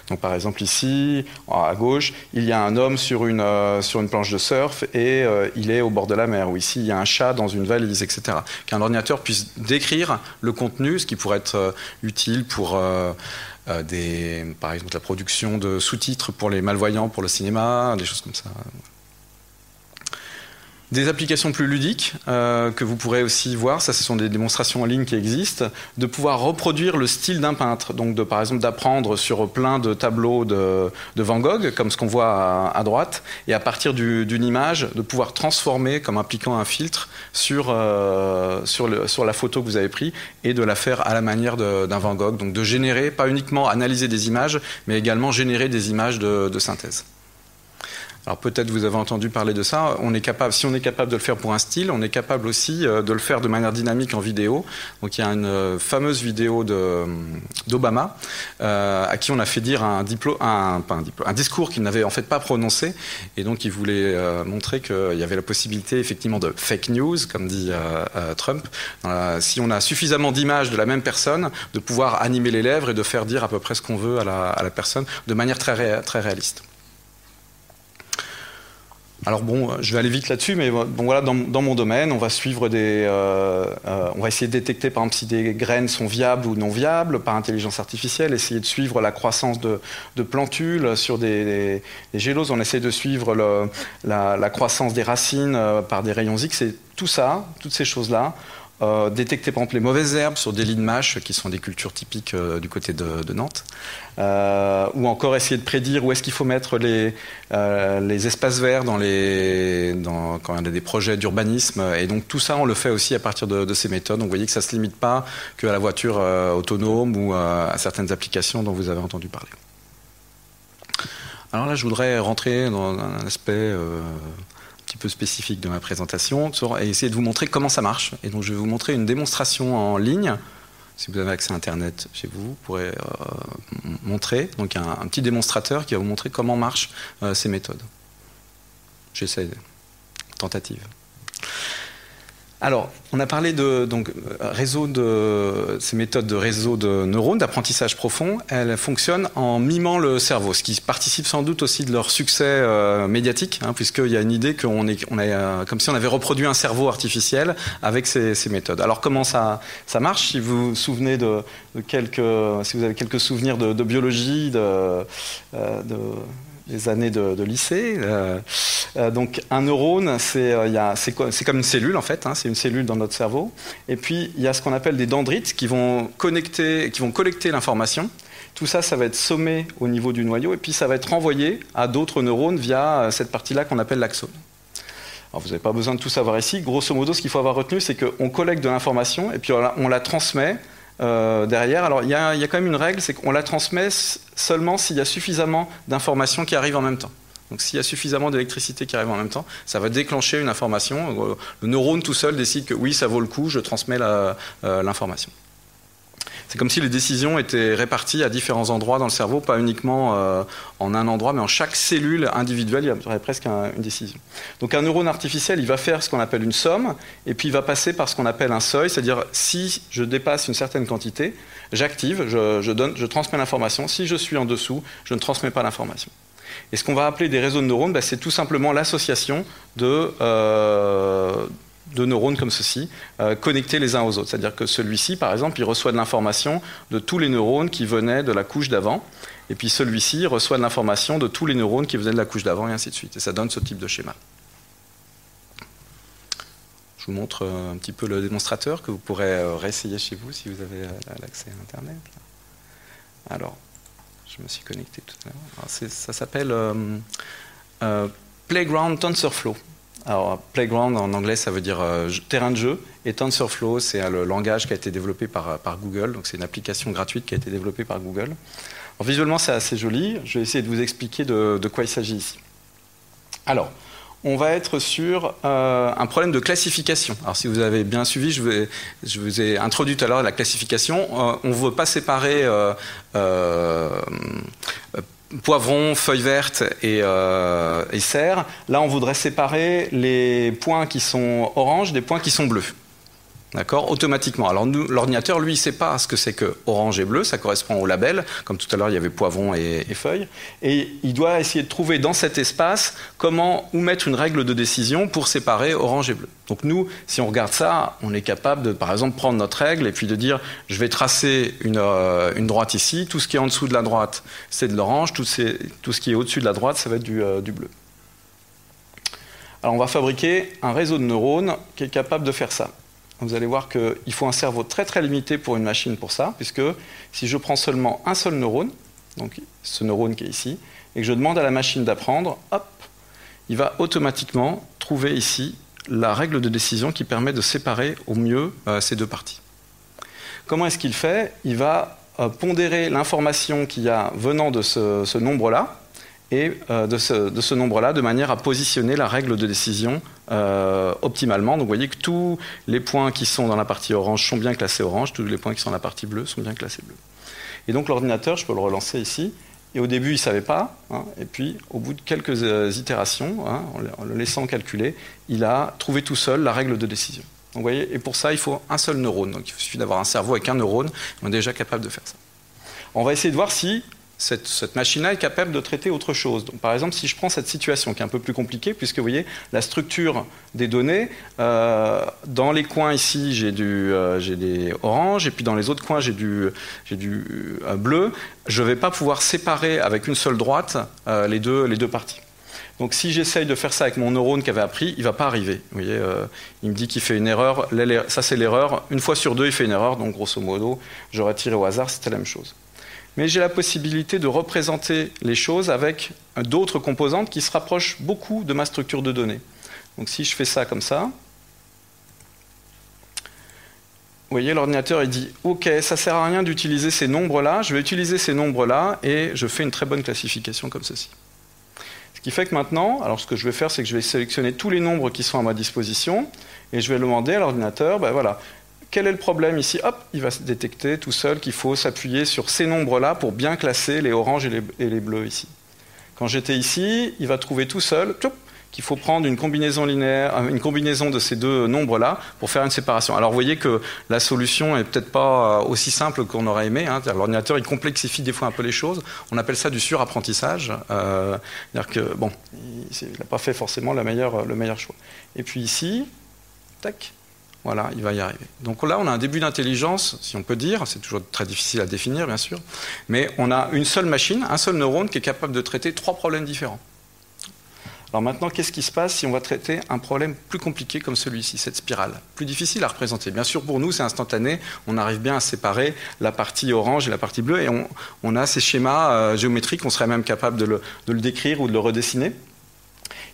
A: Donc par exemple ici, à gauche, il y a un homme sur une, euh, planche de surf et il est au bord de la mer, ou ici il y a un chat dans une valise, etc. Qu'un ordinateur puisse décrire le contenu, ce qui pourrait être utile pour euh, des, par exemple la production de sous-titres pour les malvoyants pour le cinéma, des choses comme ça. Des applications plus ludiques euh, que vous pourrez aussi voir, ça ce sont des démonstrations en ligne qui existent, de pouvoir reproduire le style d'un peintre, donc de, par exemple d'apprendre sur plein de tableaux de, Van Gogh, comme ce qu'on voit à, droite, et à partir d'une image, de pouvoir transformer, comme appliquant un filtre, sur, euh, sur, le, sur la photo que vous avez prise, et de la faire à la manière d'un Van Gogh, donc de générer, pas uniquement analyser des images, mais également générer des images de synthèse. Alors peut-être vous avez entendu parler de ça. On est capable, si on est capable de le faire pour un style, on est capable aussi euh, de le faire de manière dynamique en vidéo. Donc il y a une euh, fameuse vidéo d'Obama euh, à qui on a fait dire un, diplôme, un, un, discours qu'il n'avait en fait pas prononcé, et donc il voulait montrer qu'il y avait la possibilité effectivement de fake news, comme dit Trump. si on a suffisamment d'images de la même personne, de pouvoir animer les lèvres et de faire dire à peu près ce qu'on veut à la, à la personne de manière très, très réaliste. Alors bon, je vais aller vite là-dessus, mais bon voilà, dans, mon domaine, on va suivre des, euh, euh, on va essayer de détecter par exemple si des graines sont viables ou non viables par intelligence artificielle, essayer de suivre la croissance de, plantules sur des, géloses, on essaie de suivre la, croissance des racines euh, par des rayons X, et tout ça, toutes ces choses-là, euh, détecter par exemple les mauvaises herbes sur des lits de mâche qui sont des cultures typiques euh, du côté de, Nantes, euh, ou encore essayer de prédire où est-ce qu'il faut mettre les, espaces verts dans les, dans, quand il y a des projets d'urbanisme. Et donc tout ça, on le fait aussi à partir de, ces méthodes. Donc vous voyez que ça ne se limite pas qu'à la voiture autonome ou à certaines applications dont vous avez entendu parler. Alors là, je voudrais rentrer dans un aspect petit peu spécifique de ma présentation et essayer de vous montrer comment ça marche. Et donc je vais vous montrer une démonstration en ligne. Si vous avez accès à Internet chez vous, vous pourrez euh, montrer donc un, petit démonstrateur qui va vous montrer comment marchent euh, ces méthodes. J'essaie. Tentative. Alors, on a parlé de donc, de ces méthodes de réseau de neurones, d'apprentissage profond. Elles fonctionnent en mimant le cerveau, ce qui participe sans doute aussi de leur succès euh, médiatique, hein, puisqu'il y a une idée qu'on est, euh, comme si on avait reproduit un cerveau artificiel avec ces, méthodes. Alors, comment ça, marche? Si vous vous souvenez de, quelques, si vous avez quelques souvenirs de, biologie, de, euh, de les années de, lycée. Euh, euh, donc un neurone, c'est euh, comme une cellule en fait, hein, c'est une cellule dans notre cerveau. Et puis il y a ce qu'on appelle des dendrites qui vont, connecter, qui vont collecter l'information. Tout ça, ça va être sommé au niveau du noyau et puis ça va être renvoyé à d'autres neurones via cette partie-là qu'on appelle l'axone. Alors, vous n'avez pas besoin de tout savoir ici. Grosso modo, ce qu'il faut avoir retenu, c'est qu'on collecte de l'information et puis on la transmet euh, derrière. Alors il y, a, quand même une règle, c'est qu'on la transmet seulement s'il y a suffisamment d'informations qui arrivent en même temps. Donc s'il y a suffisamment d'électricité qui arrive en même temps, ça va déclencher une information. Le neurone tout seul décide que oui, ça vaut le coup, je transmets euh, l'information. C'est comme si les décisions étaient réparties à différents endroits dans le cerveau, pas uniquement euh, en un endroit, mais en chaque cellule individuelle, il y aurait presque une décision. Donc un neurone artificiel, il va faire ce qu'on appelle une somme, et puis il va passer par ce qu'on appelle un seuil, c'est-à-dire si je dépasse une certaine quantité, j'active, je, donne, je transmets l'information. Si je suis en dessous, je ne transmets pas l'information. Et ce qu'on va appeler des réseaux de neurones, bah, c'est tout simplement l'association de, euh, de neurones comme ceci, euh, connectés les uns aux autres. C'est-à-dire que celui-ci, par exemple, il reçoit de l'information de tous les neurones qui venaient de la couche d'avant, et puis celui-ci reçoit de l'information de tous les neurones qui venaient de la couche d'avant, et ainsi de suite. Et ça donne ce type de schéma. Je vous montre euh, un petit peu le démonstrateur que vous pourrez euh, réessayer chez vous si vous avez l'accès à Internet. Alors, je me suis connecté tout à l'heure. Ça s'appelle Playground TensorFlow. Alors, Playground en anglais, ça veut dire euh, terrain de jeu. Et TensorFlow, c'est le langage qui a été développé par, par Google. Donc, c'est une application gratuite qui a été développée par Google. Alors, visuellement, c'est assez joli. Je vais essayer de vous expliquer de, quoi il s'agit ici. Alors, on va être sur euh, un problème de classification. Alors, si vous avez bien suivi, je, je vous ai introduit tout à l'heure la classification. Euh, on ne veut pas séparer poivron, feuilles vertes et, euh, et serre. Là, on voudrait séparer les points qui sont orange des points qui sont bleus. D'accord Automatiquement. Alors l'ordinateur, lui, ne sait pas ce que c'est que orange et bleu, ça correspond au label, comme tout à l'heure il y avait poivron et, feuille, et il doit essayer de trouver dans cet espace comment où mettre une règle de décision pour séparer orange et bleu. Donc nous, si on regarde ça, on est capable de, par exemple, prendre notre règle et puis de dire, je vais tracer une, euh, droite ici, tout ce qui est en dessous de la droite, c'est de l'orange, tout, ce qui est au-dessus de la droite, ça va être euh, du bleu. Alors on va fabriquer un réseau de neurones qui est capable de faire ça vous allez voir qu'il faut un cerveau très très limité pour une machine pour ça, puisque si je prends seulement un seul neurone, donc ce neurone qui est ici, et que je demande à la machine d'apprendre, hop, il va automatiquement trouver ici la règle de décision qui permet de séparer au mieux euh, ces deux parties. Comment est-ce qu'il fait? Il va euh, pondérer l'information qu'il y a venant de ce nombre-là, et euh, de ce, nombre-là, de manière à positionner la règle de décision euh, optimalement. Donc vous voyez que tous les points qui sont dans la partie orange sont bien classés orange, tous les points qui sont dans la partie bleue sont bien classés bleu. Et donc l'ordinateur, je peux le relancer ici, et au début, il ne savait pas, hein, et puis au bout de quelques euh, itérations, hein, en le laissant calculer, il a trouvé tout seul la règle de décision. Donc, vous voyez, et pour ça, il faut un seul neurone. Donc il suffit d'avoir un cerveau avec un neurone, on est déjà capable de faire ça. On va essayer de voir si cette, machine-là est capable de traiter autre chose. Donc, par exemple, si je prends cette situation qui est un peu plus compliquée, puisque vous voyez, la structure des données, euh, dans les coins ici, j'ai euh, des oranges, et puis dans les autres coins, j'ai du, euh, bleu, je ne vais pas pouvoir séparer avec une seule droite les, deux, parties. Donc si j'essaye de faire ça avec mon neurone qui avait appris, il ne va pas arriver. Vous voyez, il me dit qu'il fait une erreur. Ça, c'est l'erreur. Une fois sur deux, il fait une erreur. Donc grosso modo, j'aurais tiré au hasard, c'était la même chose. Mais j'ai la possibilité de représenter les choses avec d'autres composantes qui se rapprochent beaucoup de ma structure de données. Donc si je fais ça comme ça, vous voyez, l'ordinateur, il dit Ok, ça sert à rien d'utiliser ces nombres-là, je vais utiliser ces nombres-là et je fais une très bonne classification comme ceci. Ce qui fait que maintenant, alors ce que je vais faire, c'est que je vais sélectionner tous les nombres qui sont à ma disposition et je vais demander à l'ordinateur ben voilà, quel est le problème ici? Hop, il va détecter tout seul qu'il faut s'appuyer sur ces nombres-là pour bien classer les oranges et les, bleus ici. Quand j'étais ici, il va trouver tout seul, qu'il faut prendre une combinaison linéaire, euh, une combinaison de ces deux nombres-là pour faire une séparation. Alors vous voyez que la solution est peut-être pas euh, aussi simple qu'on aurait aimé. Hein. L'ordinateur il complexifie des fois un peu les choses. On appelle ça du surapprentissage. Euh, C'est-à-dire que bon, il n'a pas fait forcément le meilleur choix. Et puis ici, tac, voilà, il va y arriver. Donc là, on a un début d'intelligence, si on peut dire. C'est toujours très difficile à définir, bien sûr. Mais on a une seule machine, un seul neurone qui est capable de traiter trois problèmes différents. Alors maintenant, qu'est-ce qui se passe si on va traiter un problème plus compliqué comme celui-ci, cette spirale Plus difficile à représenter? Bien sûr, pour nous, c'est instantané. On arrive bien à séparer la partie orange et la partie bleue. Et on, a ces schémas euh, géométriques, on serait même capable de le, décrire ou de le redessiner.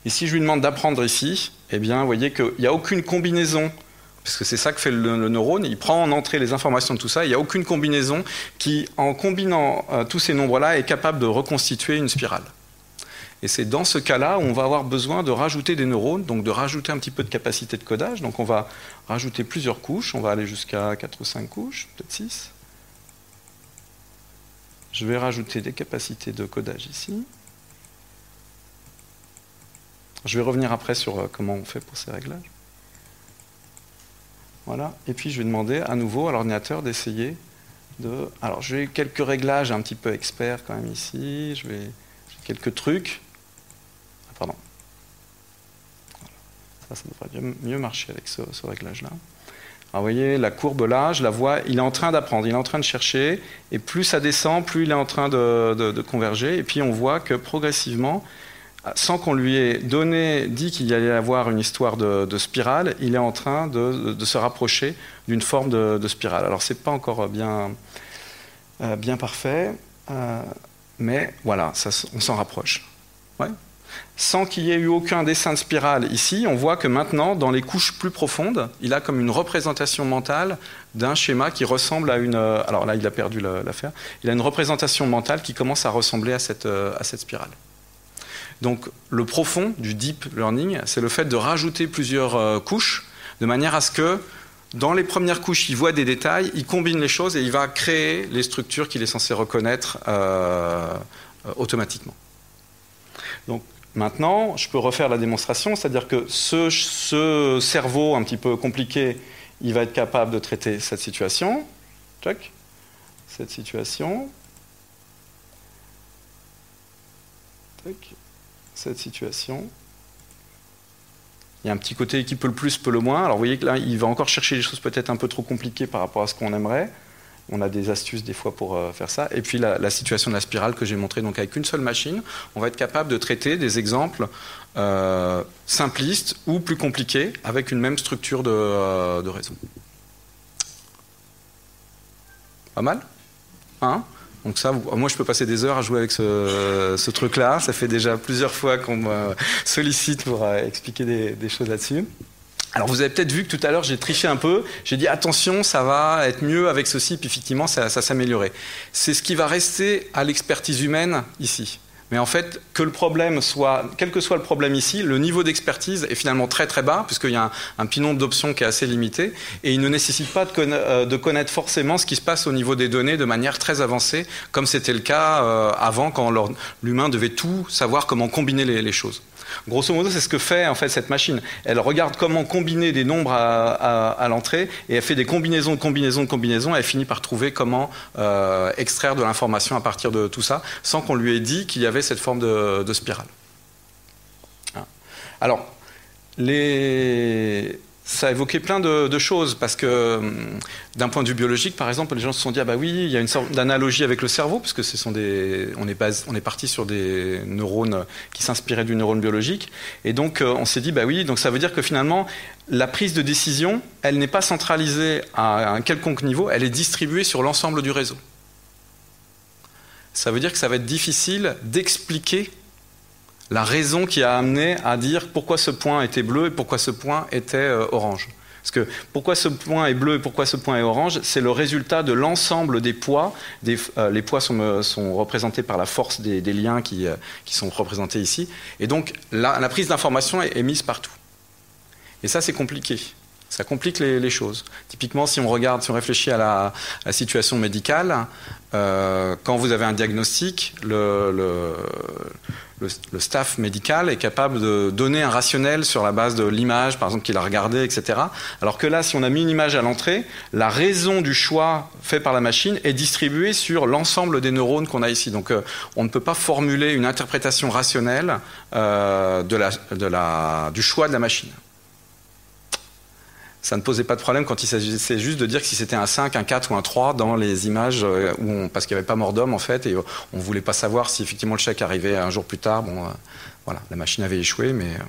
A: Et si je lui demande d'apprendre ici, eh bien, vous voyez qu'il n'y a aucune combinaison parce que c'est ça que fait le, neurone, il prend en entrée les informations de tout ça, il n'y a aucune combinaison qui, en combinant euh, tous ces nombres-là, est capable de reconstituer une spirale. Et c'est dans ce cas-là où on va avoir besoin de rajouter des neurones, donc de rajouter un petit peu de capacité de codage. Donc on va rajouter plusieurs couches, on va aller jusqu'à 4 ou 5 couches, peut-être 6. Je vais rajouter des capacités de codage ici. Je vais revenir après sur euh, comment on fait pour ces réglages. Voilà. Et puis je vais demander à nouveau à l'ordinateur d'essayer de. Alors j'ai quelques réglages un petit peu experts quand même ici. Je vais quelques trucs pardon. Ça, ça devrait mieux marcher avec ce, réglage-là. Alors, vous voyez, la courbe là, je la vois, il est en train d'apprendre, il est en train de chercher, et plus ça descend, plus il est en train de, converger, et puis on voit que progressivement, sans qu'on lui ait donné, dit qu'il y allait avoir une histoire de, spirale, il est en train de, se rapprocher d'une forme de, spirale. Alors, c'est pas encore bien, euh, bien parfait, euh, mais voilà, ça, on s'en rapproche. Ouais sans qu'il y ait eu aucun dessin de spirale ici, on voit que maintenant, dans les couches plus profondes, il a comme une représentation mentale d'un schéma qui ressemble à une... Euh, alors là, il a perdu l'affaire. Il a une représentation mentale qui commence à ressembler à cette, à cette spirale. Donc le profond du deep learning, c'est le fait de rajouter plusieurs euh, couches de manière à ce que dans les premières couches, il voit des détails, il combine les choses et il va créer les structures qu'il est censé reconnaître automatiquement. Donc Maintenant, je peux refaire la démonstration, c'est-à-dire que ce, cerveau un petit peu compliqué, il va être capable de traiter cette situation. Check. Cette situation. Cette situation. Il y a un petit côté qui peut le plus, peut le moins. Alors vous voyez que là, il va encore chercher des choses peut-être un peu trop compliquées par rapport à ce qu'on aimerait. On a des astuces des fois pour euh, faire ça. Et puis la, situation de la spirale que j'ai montrée, donc avec une seule machine, on va être capable de traiter des exemples euh, simplistes ou plus compliqués avec une même structure de, euh, réseau. Pas mal? Hein? Donc ça, moi je peux passer des heures à jouer avec ce, truc-là. Ça fait déjà plusieurs fois qu'on me sollicite pour expliquer des choses là-dessus. Alors vous avez peut-être vu que tout à l'heure j'ai triché un peu, j'ai dit attention ça va être mieux avec ceci, puis effectivement ça, ça s'améliorait. C'est ce qui va rester à l'expertise humaine ici. Mais en fait, que le problème soit, quel que soit le problème ici, le niveau d'expertise est finalement très très bas, puisqu'il y a un, petit nombre d'options qui est assez limité, et il ne nécessite pas de, euh, connaître forcément ce qui se passe au niveau des données de manière très avancée, comme c'était le cas euh, avant, quand l'humain devait tout savoir comment combiner les choses. Grosso modo, c'est ce que fait en fait cette machine. Elle regarde comment combiner des nombres à, l'entrée et elle fait des combinaisons, de combinaisons, de combinaisons. Et elle finit par trouver comment euh, extraire de l'information à partir de tout ça, sans qu'on lui ait dit qu'il y avait cette forme de, spirale. Hein. Alors, les ça a évoqué plein de, choses parce que hum, d'un point de vue biologique, par exemple, les gens se sont dit ah bah oui, il y a une sorte d'analogie avec le cerveau parce que ce sont des, on est on est parti sur des neurones qui s'inspiraient du neurone biologique et donc euh, on s'est dit bah oui, donc ça veut dire que finalement la prise de décision, elle n'est pas centralisée à un quelconque niveau, elle est distribuée sur l'ensemble du réseau. Ça veut dire que ça va être difficile d'expliquer la raison qui a amené à dire pourquoi ce point était bleu et pourquoi ce point était euh, orange. Parce que pourquoi ce point est bleu et pourquoi ce point est orange, c'est le résultat de l'ensemble des poids. Euh, les poids sont, représentés par la force des, liens euh, qui, sont représentés ici. Et donc la, prise d'information est, mise partout. Et ça, c'est compliqué. Ça complique les, choses. Typiquement, si on regarde, si on réfléchit à la, situation médicale, quand vous avez un diagnostic, le, staff médical est capable de donner un rationnel sur la base de l'image, par exemple, qu'il a regardée, etc. Alors que là, si on a mis une image à l'entrée, la raison du choix fait par la machine est distribuée sur l'ensemble des neurones qu'on a ici. Donc euh, on ne peut pas formuler une interprétation rationnelle euh, du choix de la machine ça ne posait pas de problème quand il s'agissait juste de dire que si c'était un 5, un 4 ou un 3 dans les images, euh, parce qu'il n'y avait pas mort d'homme en fait, et on ne voulait pas savoir si effectivement le chèque arrivait un jour plus tard. Bon, euh, voilà, la machine avait échoué, mais. Euh,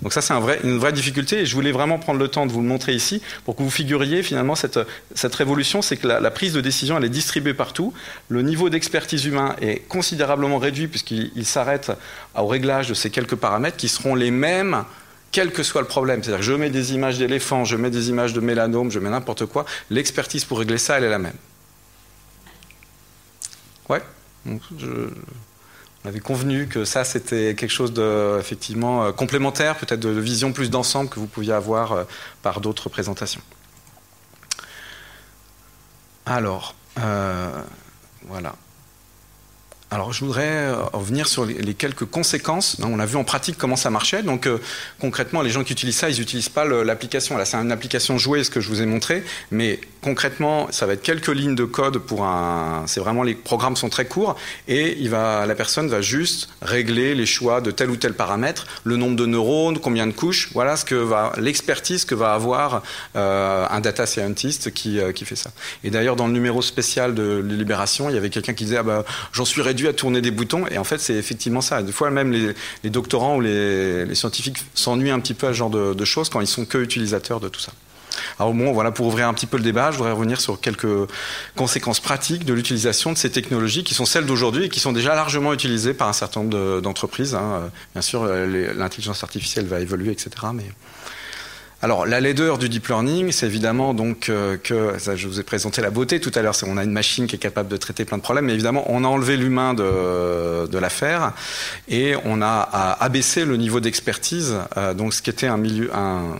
A: donc ça, c'est une vraie difficulté et je voulais vraiment prendre le temps de vous le montrer ici pour que vous figuriez finalement cette, cette révolution, c'est que la, la, prise de décision, elle est distribuée partout. Le niveau d'expertise humain est considérablement réduit puisqu'il s'arrête au réglage de ces quelques paramètres qui seront les mêmes quel que soit le problème. C'est-à-dire que je mets des images d'éléphants, je mets des images de mélanome, je mets n'importe quoi, l'expertise pour régler ça, elle est la même. Ouais. on avait convenu que ça, c'était quelque chose de effectivement euh, complémentaire, peut-être de, vision plus d'ensemble que vous pouviez avoir euh, par d'autres présentations. Alors, euh, voilà. Alors, je voudrais euh, revenir sur les quelques conséquences. On a vu en pratique comment ça marchait. Donc, euh, concrètement, les gens qui utilisent ça, ils n'utilisent pas l'application. C'est une application jouée, ce que je vous ai montré. Mais concrètement, ça va être quelques lignes de code pour un. C'est vraiment les programmes sont très courts et la personne va juste régler les choix de tel ou tel paramètre, le nombre de neurones, combien de couches. Voilà ce que va l'expertise que va avoir euh, un data scientist qui, qui fait ça. Et d'ailleurs, dans le numéro spécial de Libération, il y avait quelqu'un qui disait ah bah, j'en suis réduit à tourner des boutons. Et en fait, c'est effectivement ça. Des fois, même les, doctorants ou les, scientifiques s'ennuient un petit peu à ce genre de, choses quand ils sont que utilisateurs de tout ça. Alors bon, voilà, pour ouvrir un petit peu le débat, je voudrais revenir sur quelques conséquences pratiques de l'utilisation de ces technologies qui sont celles d'aujourd'hui et qui sont déjà largement utilisées par un certain nombre d'entreprises. Hein. Bien sûr, l'intelligence artificielle va évoluer, etc. Mais alors, la laideur du deep learning, c'est évidemment donc euh, que, je vous ai présenté la beauté tout à l'heure, c'est on a une machine qui est capable de traiter plein de problèmes, mais évidemment, on a enlevé l'humain de, l'affaire et on a abaissé le niveau d'expertise. Euh, donc, ce qui était un milieu, un,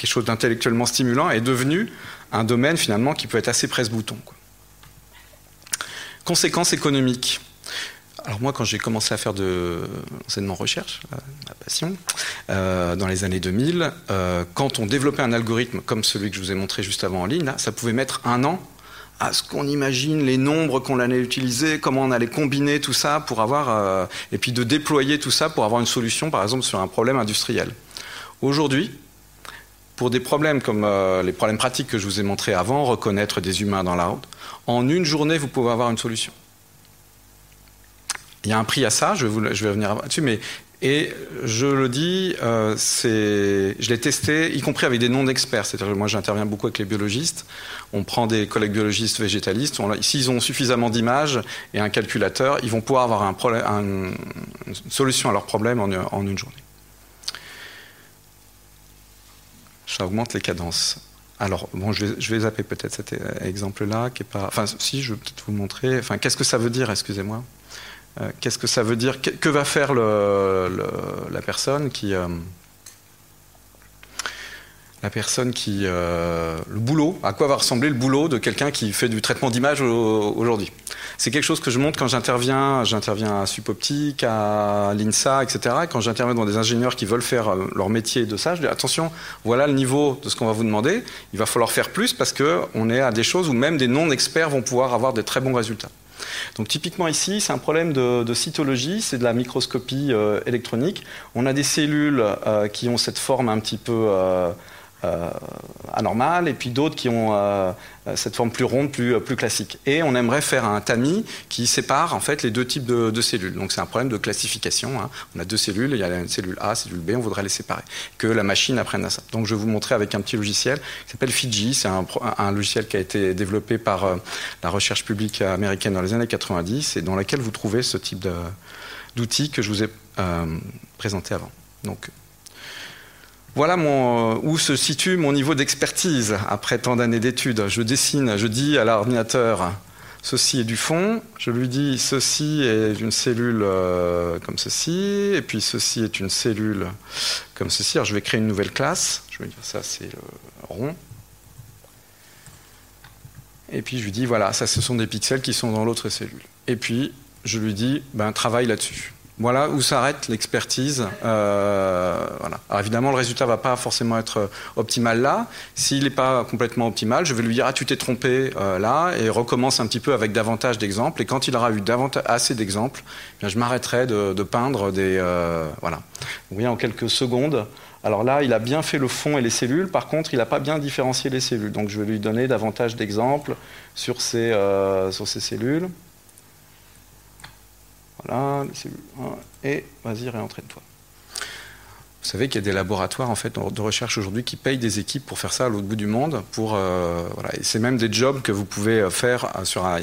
A: quelque chose d'intellectuellement stimulant est devenu un domaine finalement qui peut être assez presse-bouton. Conséquences économiques. Alors moi, quand j'ai commencé à faire de l'enseignement recherche, ma passion, euh, dans les années 2000, euh, quand on développait un algorithme comme celui que je vous ai montré juste avant en ligne, ça pouvait mettre un an à ce qu'on imagine les nombres qu'on allait utiliser, comment on allait combiner tout ça pour avoir, euh, et puis de déployer tout ça pour avoir une solution, par exemple, sur un problème industriel. Aujourd'hui, pour des problèmes comme les problèmes pratiques que je vous ai montrés avant, reconnaître des humains dans la route, en une journée, vous pouvez avoir une solution. Il y a un prix à ça, je vais, je vais revenir là-dessus, mais et je le dis, euh, je l'ai testé, y compris avec des non-experts. C'est-à-dire, moi, j'interviens beaucoup avec les biologistes. On prend des collègues biologistes végétalistes. S'ils ont suffisamment d'images et un calculateur, ils vont pouvoir avoir une solution à leur problème en une journée. Ça augmente les cadences. Alors, bon, je vais, zapper peut-être cet exemple-là, qui est pas. Enfin, si, je vais peut-être vous montrer. Enfin, qu'est-ce que ça veut dire, excusez-moi? Euh, qu'est-ce que ça veut dire? Que, va faire la personne qui euh, la personne qui euh, le boulot à quoi va ressembler le boulot de quelqu'un qui fait du traitement d'image aujourd'hui. C'est quelque chose que je montre quand j'interviens j'interviens à Supoptique à l'INSA etc quand j'interviens dans des ingénieurs qui veulent faire leur métier de ça je dis attention voilà le niveau de ce qu'on va vous demander. Il va falloir faire plus parce que on est à des choses où même des non experts vont pouvoir avoir des très bons résultats. Donc typiquement ici, c'est un problème de, cytologie, c'est de la microscopie euh, électronique. On a des cellules euh, qui ont cette forme un petit peu, euh, euh, anormale, et puis d'autres qui ont euh, cette forme plus ronde, plus, classique. Et on aimerait faire un tamis qui sépare en fait les deux types de, cellules. Donc c'est un problème de classification. Hein. On a deux cellules, il y a une cellule A, cellule B, on voudrait les séparer. Que la machine apprenne à ça. Donc je vais vous montrer avec un petit logiciel qui s'appelle Fiji. C'est un, logiciel qui a été développé par la recherche publique américaine dans les années 90 et dans laquelle vous trouvez ce type d'outils que je vous ai présenté avant. Donc voilà mon, où se situe mon niveau d'expertise après tant d'années d'études. Je dessine, je dis à l'ordinateur ceci est du fond, je lui dis ceci est une cellule euh, comme ceci, et puis ceci est une cellule comme ceci. Alors je vais créer une nouvelle classe, je vais dire ça c'est le rond. Et puis je lui dis voilà, ça ce sont des pixels qui sont dans l'autre cellule. Et puis je lui dis ben travaille là-dessus. Voilà où s'arrête l'expertise. Euh, voilà. Alors évidemment, le résultat va pas forcément être optimal là. S'il n'est pas complètement optimal, je vais lui dire ah tu t'es trompé euh, là et recommence un petit peu avec davantage d'exemples. Et quand il aura eu assez d'exemples, eh je m'arrêterai de, peindre des euh, voilà. Vous voyez en quelques secondes. Alors là, il a bien fait le fond et les cellules. Par contre, il n'a pas bien différencié les cellules. Donc je vais lui donner davantage d'exemples sur ces sur ces cellules. Voilà, et vas-y, réentraîne-toi. Vous savez qu'il y a des laboratoires en fait de recherche aujourd'hui qui payent des équipes pour faire ça à l'autre bout du monde. Pour euh, c'est même des jobs que vous pouvez faire sur un,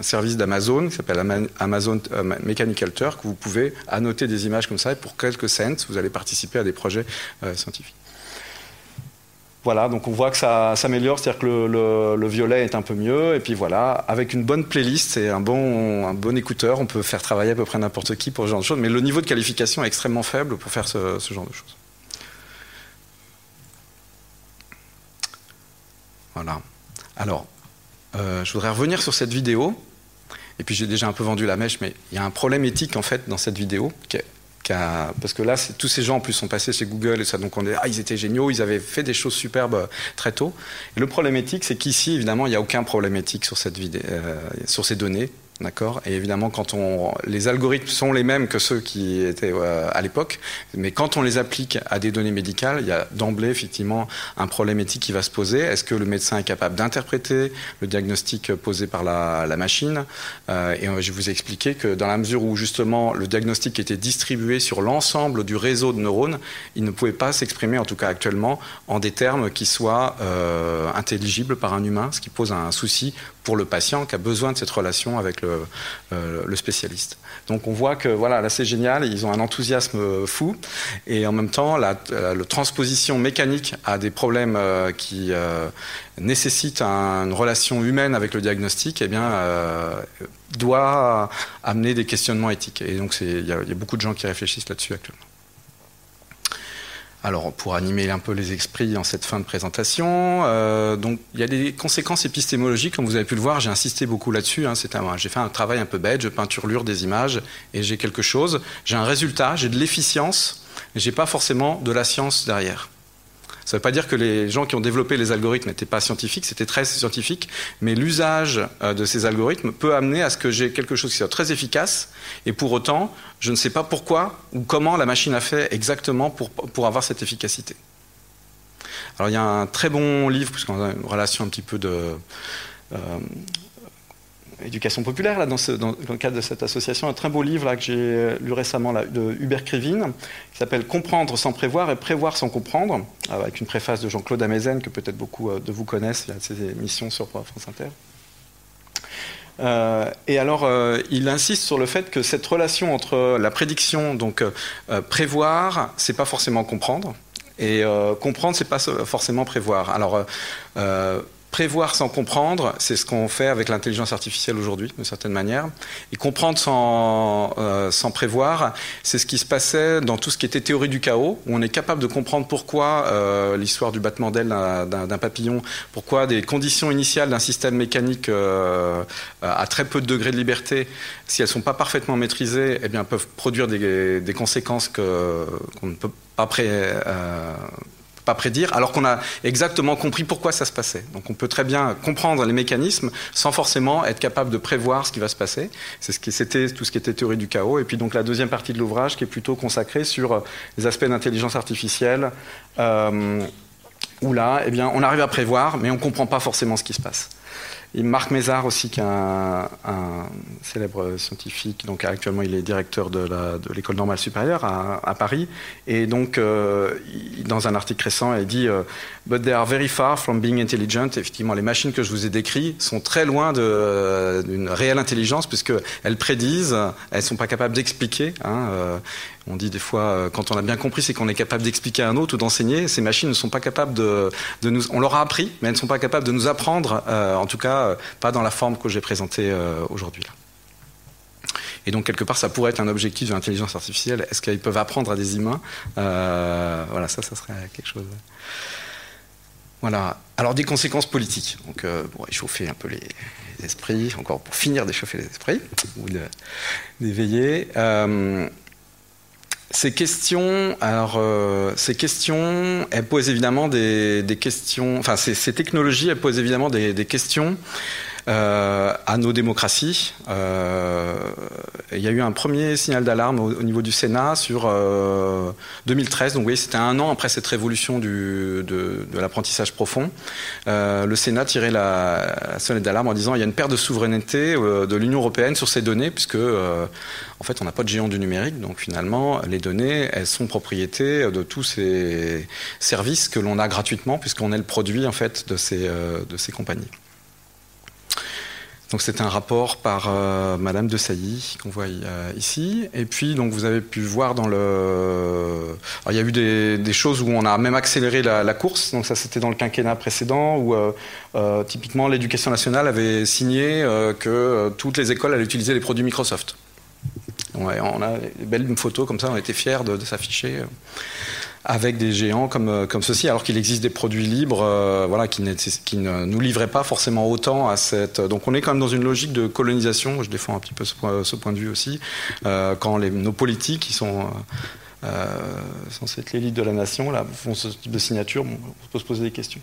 A: service d'Amazon qui s'appelle Amazon euh, Mechanical Turk où vous pouvez annoter des images comme ça et pour quelques cents vous allez participer à des projets euh, scientifiques. Voilà, donc on voit que ça s'améliore, c'est-à-dire que le, violet est un peu mieux, et puis voilà, avec une bonne playlist et un bon, écouteur, on peut faire travailler à peu près n'importe qui pour ce genre de choses, mais le niveau de qualification est extrêmement faible pour faire ce, genre de choses. Voilà. Alors, euh, je voudrais revenir sur cette vidéo, et puis j'ai déjà un peu vendu la mèche, mais il y a un problème éthique en fait dans cette vidéo qui est parce que là, tous ces gens en plus sont passés chez Google et ça, donc on est, ah, ils étaient géniaux, ils avaient fait des choses superbes euh, très tôt. Et le problème éthique, c'est qu'ici, évidemment, il n'y a aucun problème éthique sur cette vidéo, euh, sur ces données. D'accord Et évidemment, quand on, les algorithmes sont les mêmes que ceux qui étaient euh, à l'époque, mais quand on les applique à des données médicales, il y a d'emblée effectivement un problème éthique qui va se poser. Est-ce que le médecin est capable d'interpréter le diagnostic posé par la, machine? Euh, Et je vous ai expliqué que dans la mesure où justement le diagnostic était distribué sur l'ensemble du réseau de neurones, il ne pouvait pas s'exprimer, en tout cas actuellement, en des termes qui soient euh, intelligibles par un humain, ce qui pose un souci pour le patient qui a besoin de cette relation avec le, euh, le spécialiste. Donc on voit que voilà, là c'est génial, ils ont un enthousiasme fou, et en même temps la, transposition mécanique à des problèmes euh, qui euh, nécessitent une relation humaine avec le diagnostic, eh bien doit amener des questionnements éthiques. Et donc il y, a beaucoup de gens qui réfléchissent là-dessus actuellement. Alors, pour animer un peu les esprits en cette fin de présentation, euh, donc il y a des conséquences épistémologiques, comme vous avez pu le voir, j'ai insisté beaucoup là-dessus. Hein, j'ai fait un travail un peu bête, je peinturlure des images et j'ai quelque chose. J'ai un résultat, j'ai de l'efficience, mais j'ai pas forcément de la science derrière. Ça ne veut pas dire que les gens qui ont développé les algorithmes n'étaient pas scientifiques, c'était très scientifique, mais l'usage euh, de ces algorithmes peut amener à ce que j'ai quelque chose qui soit très efficace, et pour autant, je ne sais pas pourquoi ou comment la machine a fait exactement pour, pour avoir cette efficacité. Alors il y a un très bon livre, puisqu'on a une relation un petit peu de... Euh, éducation populaire, là, dans, le cadre de cette association, un très beau livre là, que j'ai lu récemment là, de Hubert Krivine, qui s'appelle Comprendre sans prévoir et prévoir sans comprendre, avec une préface de Jean-Claude Amezen, que peut-être beaucoup euh, de vous connaissent, il y a ses émissions sur France Inter. Euh, et alors, euh, il insiste sur le fait que cette relation entre la prédiction, donc prévoir, c'est pas forcément comprendre, et comprendre, c'est pas forcément prévoir. Alors, prévoir sans comprendre, c'est ce qu'on fait avec l'intelligence artificielle aujourd'hui, d'une certaine manière. Et comprendre sans, euh, sans prévoir, c'est ce qui se passait dans tout ce qui était théorie du chaos, où on est capable de comprendre pourquoi euh, l'histoire du battement d'aile d'un papillon, pourquoi des conditions initiales d'un système mécanique euh, à très peu de degrés de liberté, si elles ne sont pas parfaitement maîtrisées, eh bien, peuvent produire des, conséquences qu'on ne peut pas pré, pas prédire, alors qu'on a exactement compris pourquoi ça se passait. Donc on peut très bien comprendre les mécanismes sans forcément être capable de prévoir ce qui va se passer. C'est ce qui c'était tout ce qui était théorie du chaos. Et puis donc la deuxième partie de l'ouvrage qui est plutôt consacrée sur les aspects d'intelligence artificielle. Euh, où là, eh bien, on arrive à prévoir, mais on ne comprend pas forcément ce qui se passe. Et Marc Mézard aussi, qui est un, célèbre scientifique, donc actuellement il est directeur de l'école normale supérieure à, Paris, et donc euh, dans un article récent, il dit euh, But they are very far from being intelligent. Effectivement, les machines que je vous ai décrites sont très loin d'une réelle intelligence, puisqu'elles prédisent, elles ne sont pas capables d'expliquer. Hein, euh, on dit des fois, euh, quand on a bien compris, c'est qu'on est capable d'expliquer à un autre ou d'enseigner. Ces machines ne sont pas capables de, nous. On leur a appris, mais elles ne sont pas capables de nous apprendre, euh, en tout cas, euh, pas dans la forme que j'ai présentée aujourd'hui. Et donc, quelque part, ça pourrait être un objectif de l'intelligence artificielle. Est-ce qu'ils peuvent apprendre à des humains Voilà, ça, ça serait quelque chose. Voilà. Alors, des conséquences politiques. Donc, bon, échauffer un peu les, esprits, encore pour finir d'échauffer les esprits, ou d'éveiller. Ces questions, alors, euh, ces questions, elles posent évidemment des, questions. Enfin, ces, technologies, elles posent évidemment des, questions euh, à nos démocraties. Euh, il y a eu un premier signal d'alarme au, niveau du Sénat sur 2013. Donc, vous voyez, c'était un an après cette révolution du, de, l'apprentissage profond. le Sénat tirait la, la sonnette d'alarme en disant il y a une perte de souveraineté de l'Union européenne sur ces données, puisque en fait, on n'a pas de géant du numérique, donc finalement, les données, elles sont propriété de tous ces services que l'on a gratuitement, puisqu'on est le produit en fait de ces, euh, de ces compagnies. Donc c'est un rapport par euh, Madame de Sailly qu'on voit euh, ici. Et puis donc vous avez pu voir dans le, il y a eu des, choses où on a même accéléré la, course. Donc ça c'était dans le quinquennat précédent où typiquement l'éducation nationale avait signé que toutes les écoles allaient utiliser les produits Microsoft on a des belles photos comme ça, on était fiers de, s'afficher euh, avec des géants comme, euh, comme ceci, alors qu'il existe des produits libres euh, voilà, qui, qui, ne nous livraient pas forcément autant à cette... Donc on est quand même dans une logique de colonisation, je défends un petit peu ce point, de vue aussi, quand nos politiques, qui sont euh, censé être l'élite de la nation, là, font ce type de signature, on peut se poser des questions.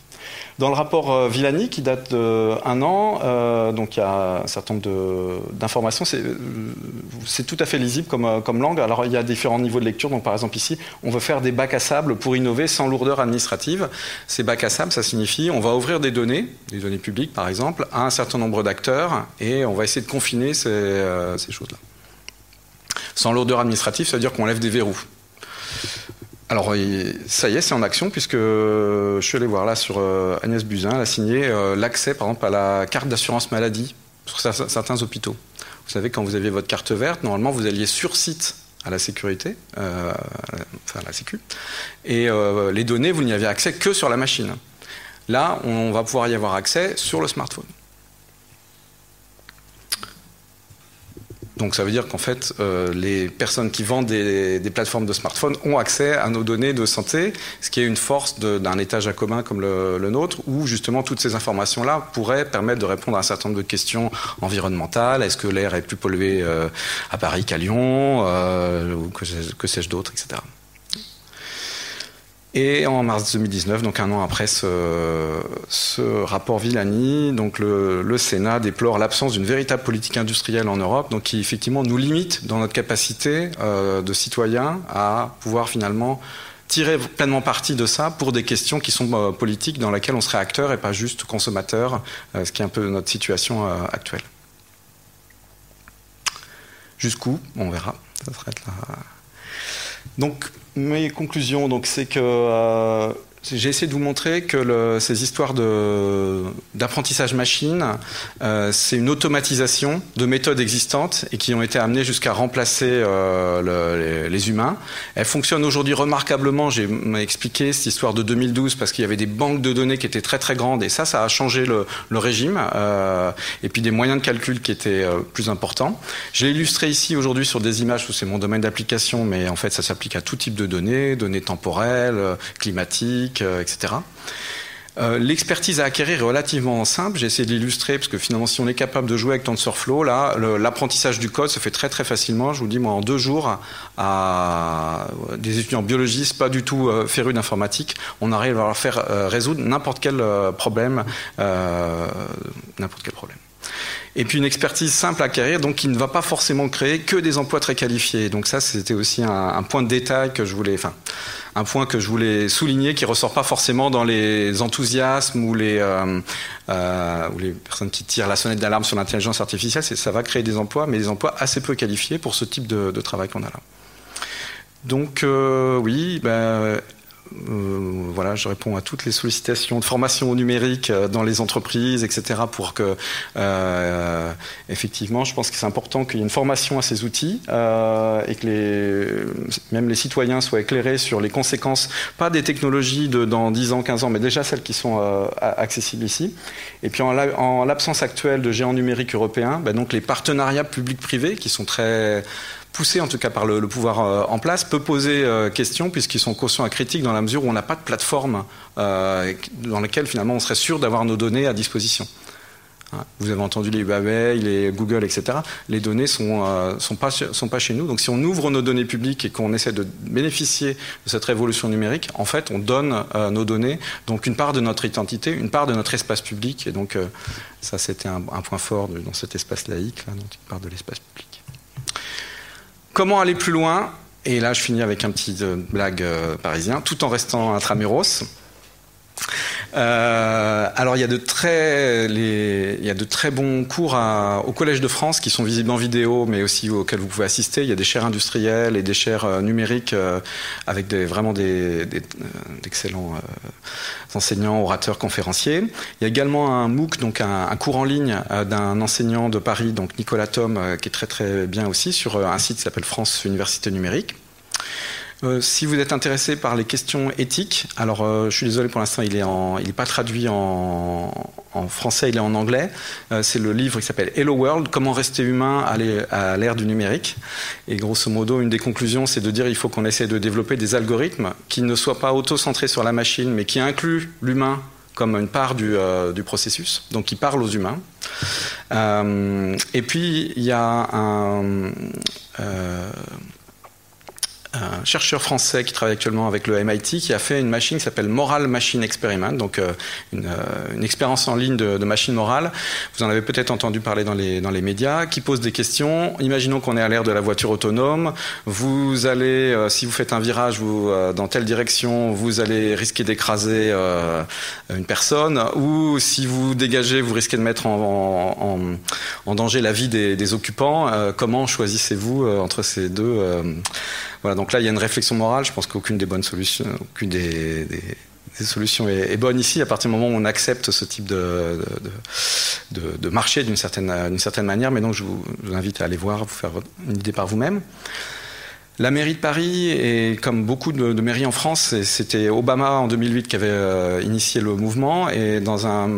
A: Dans le rapport euh, Villani, qui date d'un an, euh, donc il y a un certain nombre d'informations, c'est tout à fait lisible comme, comme langue. Alors il y a différents niveaux de lecture, donc par exemple ici, on veut faire des bacs à sable pour innover sans lourdeur administrative. Ces bacs à sable, ça signifie on va ouvrir des données, des données publiques par exemple, à un certain nombre d'acteurs et on va essayer de confiner ces, ces choses-là. Sans lourdeur administrative, ça veut dire qu'on lève des verrous. Alors, ça y est, c'est en action, puisque je suis allé voir là sur euh, Agnès Buzyn, elle a signé euh, l'accès, par exemple, à la carte d'assurance maladie sur certains hôpitaux. Vous savez, quand vous aviez votre carte verte, normalement, vous alliez sur site à la sécurité, euh, enfin à la sécu, et les données, vous n'y aviez accès que sur la machine. Là, on va pouvoir y avoir accès sur le smartphone. Donc ça veut dire qu'en fait, euh, les personnes qui vendent des, plateformes de smartphones ont accès à nos données de santé, ce qui est une force d'un étage à commun comme le, nôtre, où justement toutes ces informations-là pourraient permettre de répondre à un certain nombre de questions environnementales. Est-ce que l'air est plus pollué euh, à Paris qu'à Lyon, euh, ou que sais-je d'autre, etc. Et en mars 2019, donc un an après ce, rapport Villani, donc le, Sénat déplore l'absence d'une véritable politique industrielle en Europe, donc qui effectivement nous limite dans notre capacité euh, de citoyens à pouvoir finalement tirer pleinement parti de ça pour des questions qui sont euh, politiques dans lesquelles on serait acteur et pas juste consommateur, euh, ce qui est un peu notre situation actuelle. Jusqu'où? On verra. Ça là. Donc mes conclusions, donc, c'est que euh, j'ai essayé de vous montrer que ces histoires d'apprentissage machine, euh, c'est une automatisation de méthodes existantes et qui ont été amenées jusqu'à remplacer euh, les, humains. Elles fonctionnent aujourd'hui remarquablement. J'ai expliqué cette histoire de 2012 parce qu'il y avait des banques de données qui étaient très très grandes et ça, ça a changé le, régime euh, et puis des moyens de calcul qui étaient plus importants. J'ai illustré ici aujourd'hui sur des images où c'est mon domaine d'application, mais en fait, ça s'applique à tout type de données, données temporelles, climatiques euh, etc. Euh, l'expertise à acquérir est relativement simple. J'ai essayé de l'illustrer parce que finalement, si on est capable de jouer avec TensorFlow, l'apprentissage du code se fait très très facilement. Je vous dis, moi, en deux jours, à des étudiants biologistes, pas du tout euh, férus d'informatique, on arrive à leur faire résoudre n'importe quel problème, n'importe quel problème. et puis une expertise simple à acquérir, donc qui ne va pas forcément créer que des emplois très qualifiés. Donc ça, c'était aussi un, point de détail que je voulais, un point que je voulais souligner, qui ressort pas forcément dans les enthousiasmes ou les, euh, euh, ou les personnes qui tirent la sonnette d'alarme sur l'intelligence artificielle. Ça va créer des emplois, mais des emplois assez peu qualifiés pour ce type de, travail qu'on a là. Donc euh, oui, ben, euh, voilà, je réponds à toutes les sollicitations de formation au numérique euh, dans les entreprises, etc. Pour que, euh, effectivement, je pense que c'est important qu'il y ait une formation à ces outils et que les, même les citoyens soient éclairés sur les conséquences, pas des technologies de dans 10 ans, 15 ans, mais déjà celles qui sont accessibles ici. Et puis en, l'absence actuelle de géants numériques européens, ben donc les partenariats publics-privés qui sont très poussé en tout cas par le, pouvoir euh, en place, peut poser euh, question puisqu'ils sont conscients à critique dans la mesure où on n'a pas de plateforme euh, dans laquelle finalement on serait sûr d'avoir nos données à disposition. Hein, vous avez entendu les Huawei, les Google, etc. Les données sont, sont, pas, sont pas chez nous. Donc si on ouvre nos données publiques et qu'on essaie de bénéficier de cette révolution numérique, en fait, on donne nos données, donc une part de notre identité, une part de notre espace public. Et donc ça, c'était un, point fort dans cet espace laïque, là, donc une part de l'espace public. Comment aller plus loin? Et là, je finis avec un petit euh, blague euh, parisien, tout en restant intramuros. Euh, alors il y a de très, il y a de très bons cours au Collège de France qui sont visibles en vidéo, mais aussi auxquels vous pouvez assister. Il y a des chaires industrielles et des chaires euh, numériques euh, avec des, vraiment des, d'excellents enseignants, orateurs, conférenciers. Il y a également un MOOC, donc un, un cours en ligne d'un enseignant de Paris, donc Nicolas Thom, qui est très très bien aussi sur un site qui s'appelle France Université Numérique. Euh, si vous êtes intéressé par les questions éthiques, alors euh, je suis désolé pour l'instant, il n'est est pas traduit en, français, il est en anglais. Euh, c'est le livre qui s'appelle Hello World, comment rester humain à l'ère du numérique. Et grosso modo, une des conclusions, c'est de dire qu'il faut qu'on essaie de développer des algorithmes qui ne soient pas auto-centrés sur la machine, mais qui incluent l'humain comme une part du, du, processus, donc qui parlent aux humains. et puis, il y a un un chercheur français qui travaille actuellement avec le MIT qui a fait une machine qui s'appelle Moral Machine Experiment, donc euh, une, euh, une, expérience en ligne de, machine morale. Vous en avez peut-être entendu parler dans les, dans les médias, qui pose des questions. Imaginons qu'on est à l'ère de la voiture autonome. Vous allez, euh, si vous faites un virage vous, dans telle direction, vous allez risquer d'écraser une personne, ou si vous dégagez, vous risquez de mettre en, en, danger la vie des occupants. comment choisissez-vous entre ces deux voilà, donc là, il y a une réflexion morale. Je pense qu'aucune des bonnes solutions, aucune des, solutions est, bonne ici. À partir du moment où on accepte ce type de, marché d'une certaine, manière. Mais donc, je vous, invite à aller voir, vous faire une idée par vous-même. La mairie de Paris, et comme beaucoup de, mairies en France, c'était Obama en 2008 qui avait euh, initié le mouvement, et dans un,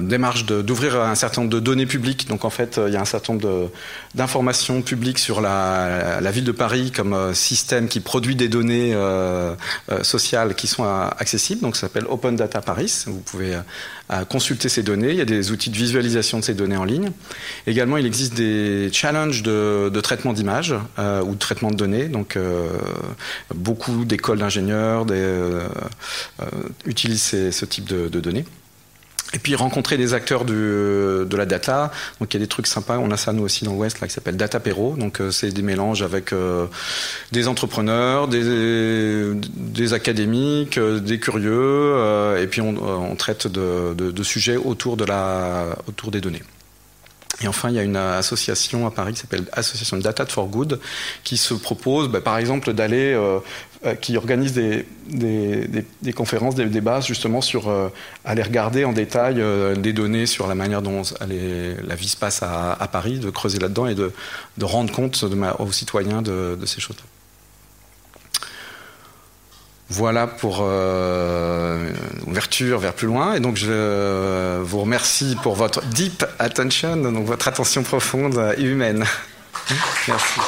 A: démarche d'ouvrir un certain nombre de données publiques. Donc en fait, euh, il y a un certain nombre d'informations publiques sur la, ville de Paris comme euh, système qui produit des données euh, euh sociales qui sont accessibles. Donc ça s'appelle Open Data Paris. Vous pouvez consulter ces données. Il y a des outils de visualisation de ces données en ligne. Également, il existe des challenges de, traitement d'images ou de traitement de données. Donc beaucoup d'écoles d'ingénieurs utilisent ce type de données. Et puis rencontrer des acteurs de la data. Donc il y a des trucs sympas. On a ça nous aussi dans l'Ouest là qui s'appelle Data Pero. Donc euh, c'est des mélanges avec euh, des entrepreneurs, des, des académiques, euh, des curieux. et puis on, on traite de, de, de, sujets autour de la autour des données. Et enfin, il y a une association à Paris qui s'appelle Association Data for Good, qui se propose, bah, par exemple, d'aller, euh, euh, qui organise des, des, conférences, des débats justement sur euh, aller regarder en détail des données sur la manière dont la vie se passe à, Paris, de creuser là-dedans et de, de, rendre compte aux citoyens de, ces choses-là. Voilà pour euh, ouverture vers plus loin. Et donc je vous remercie pour votre deep attention, donc votre attention profonde et humaine. Merci.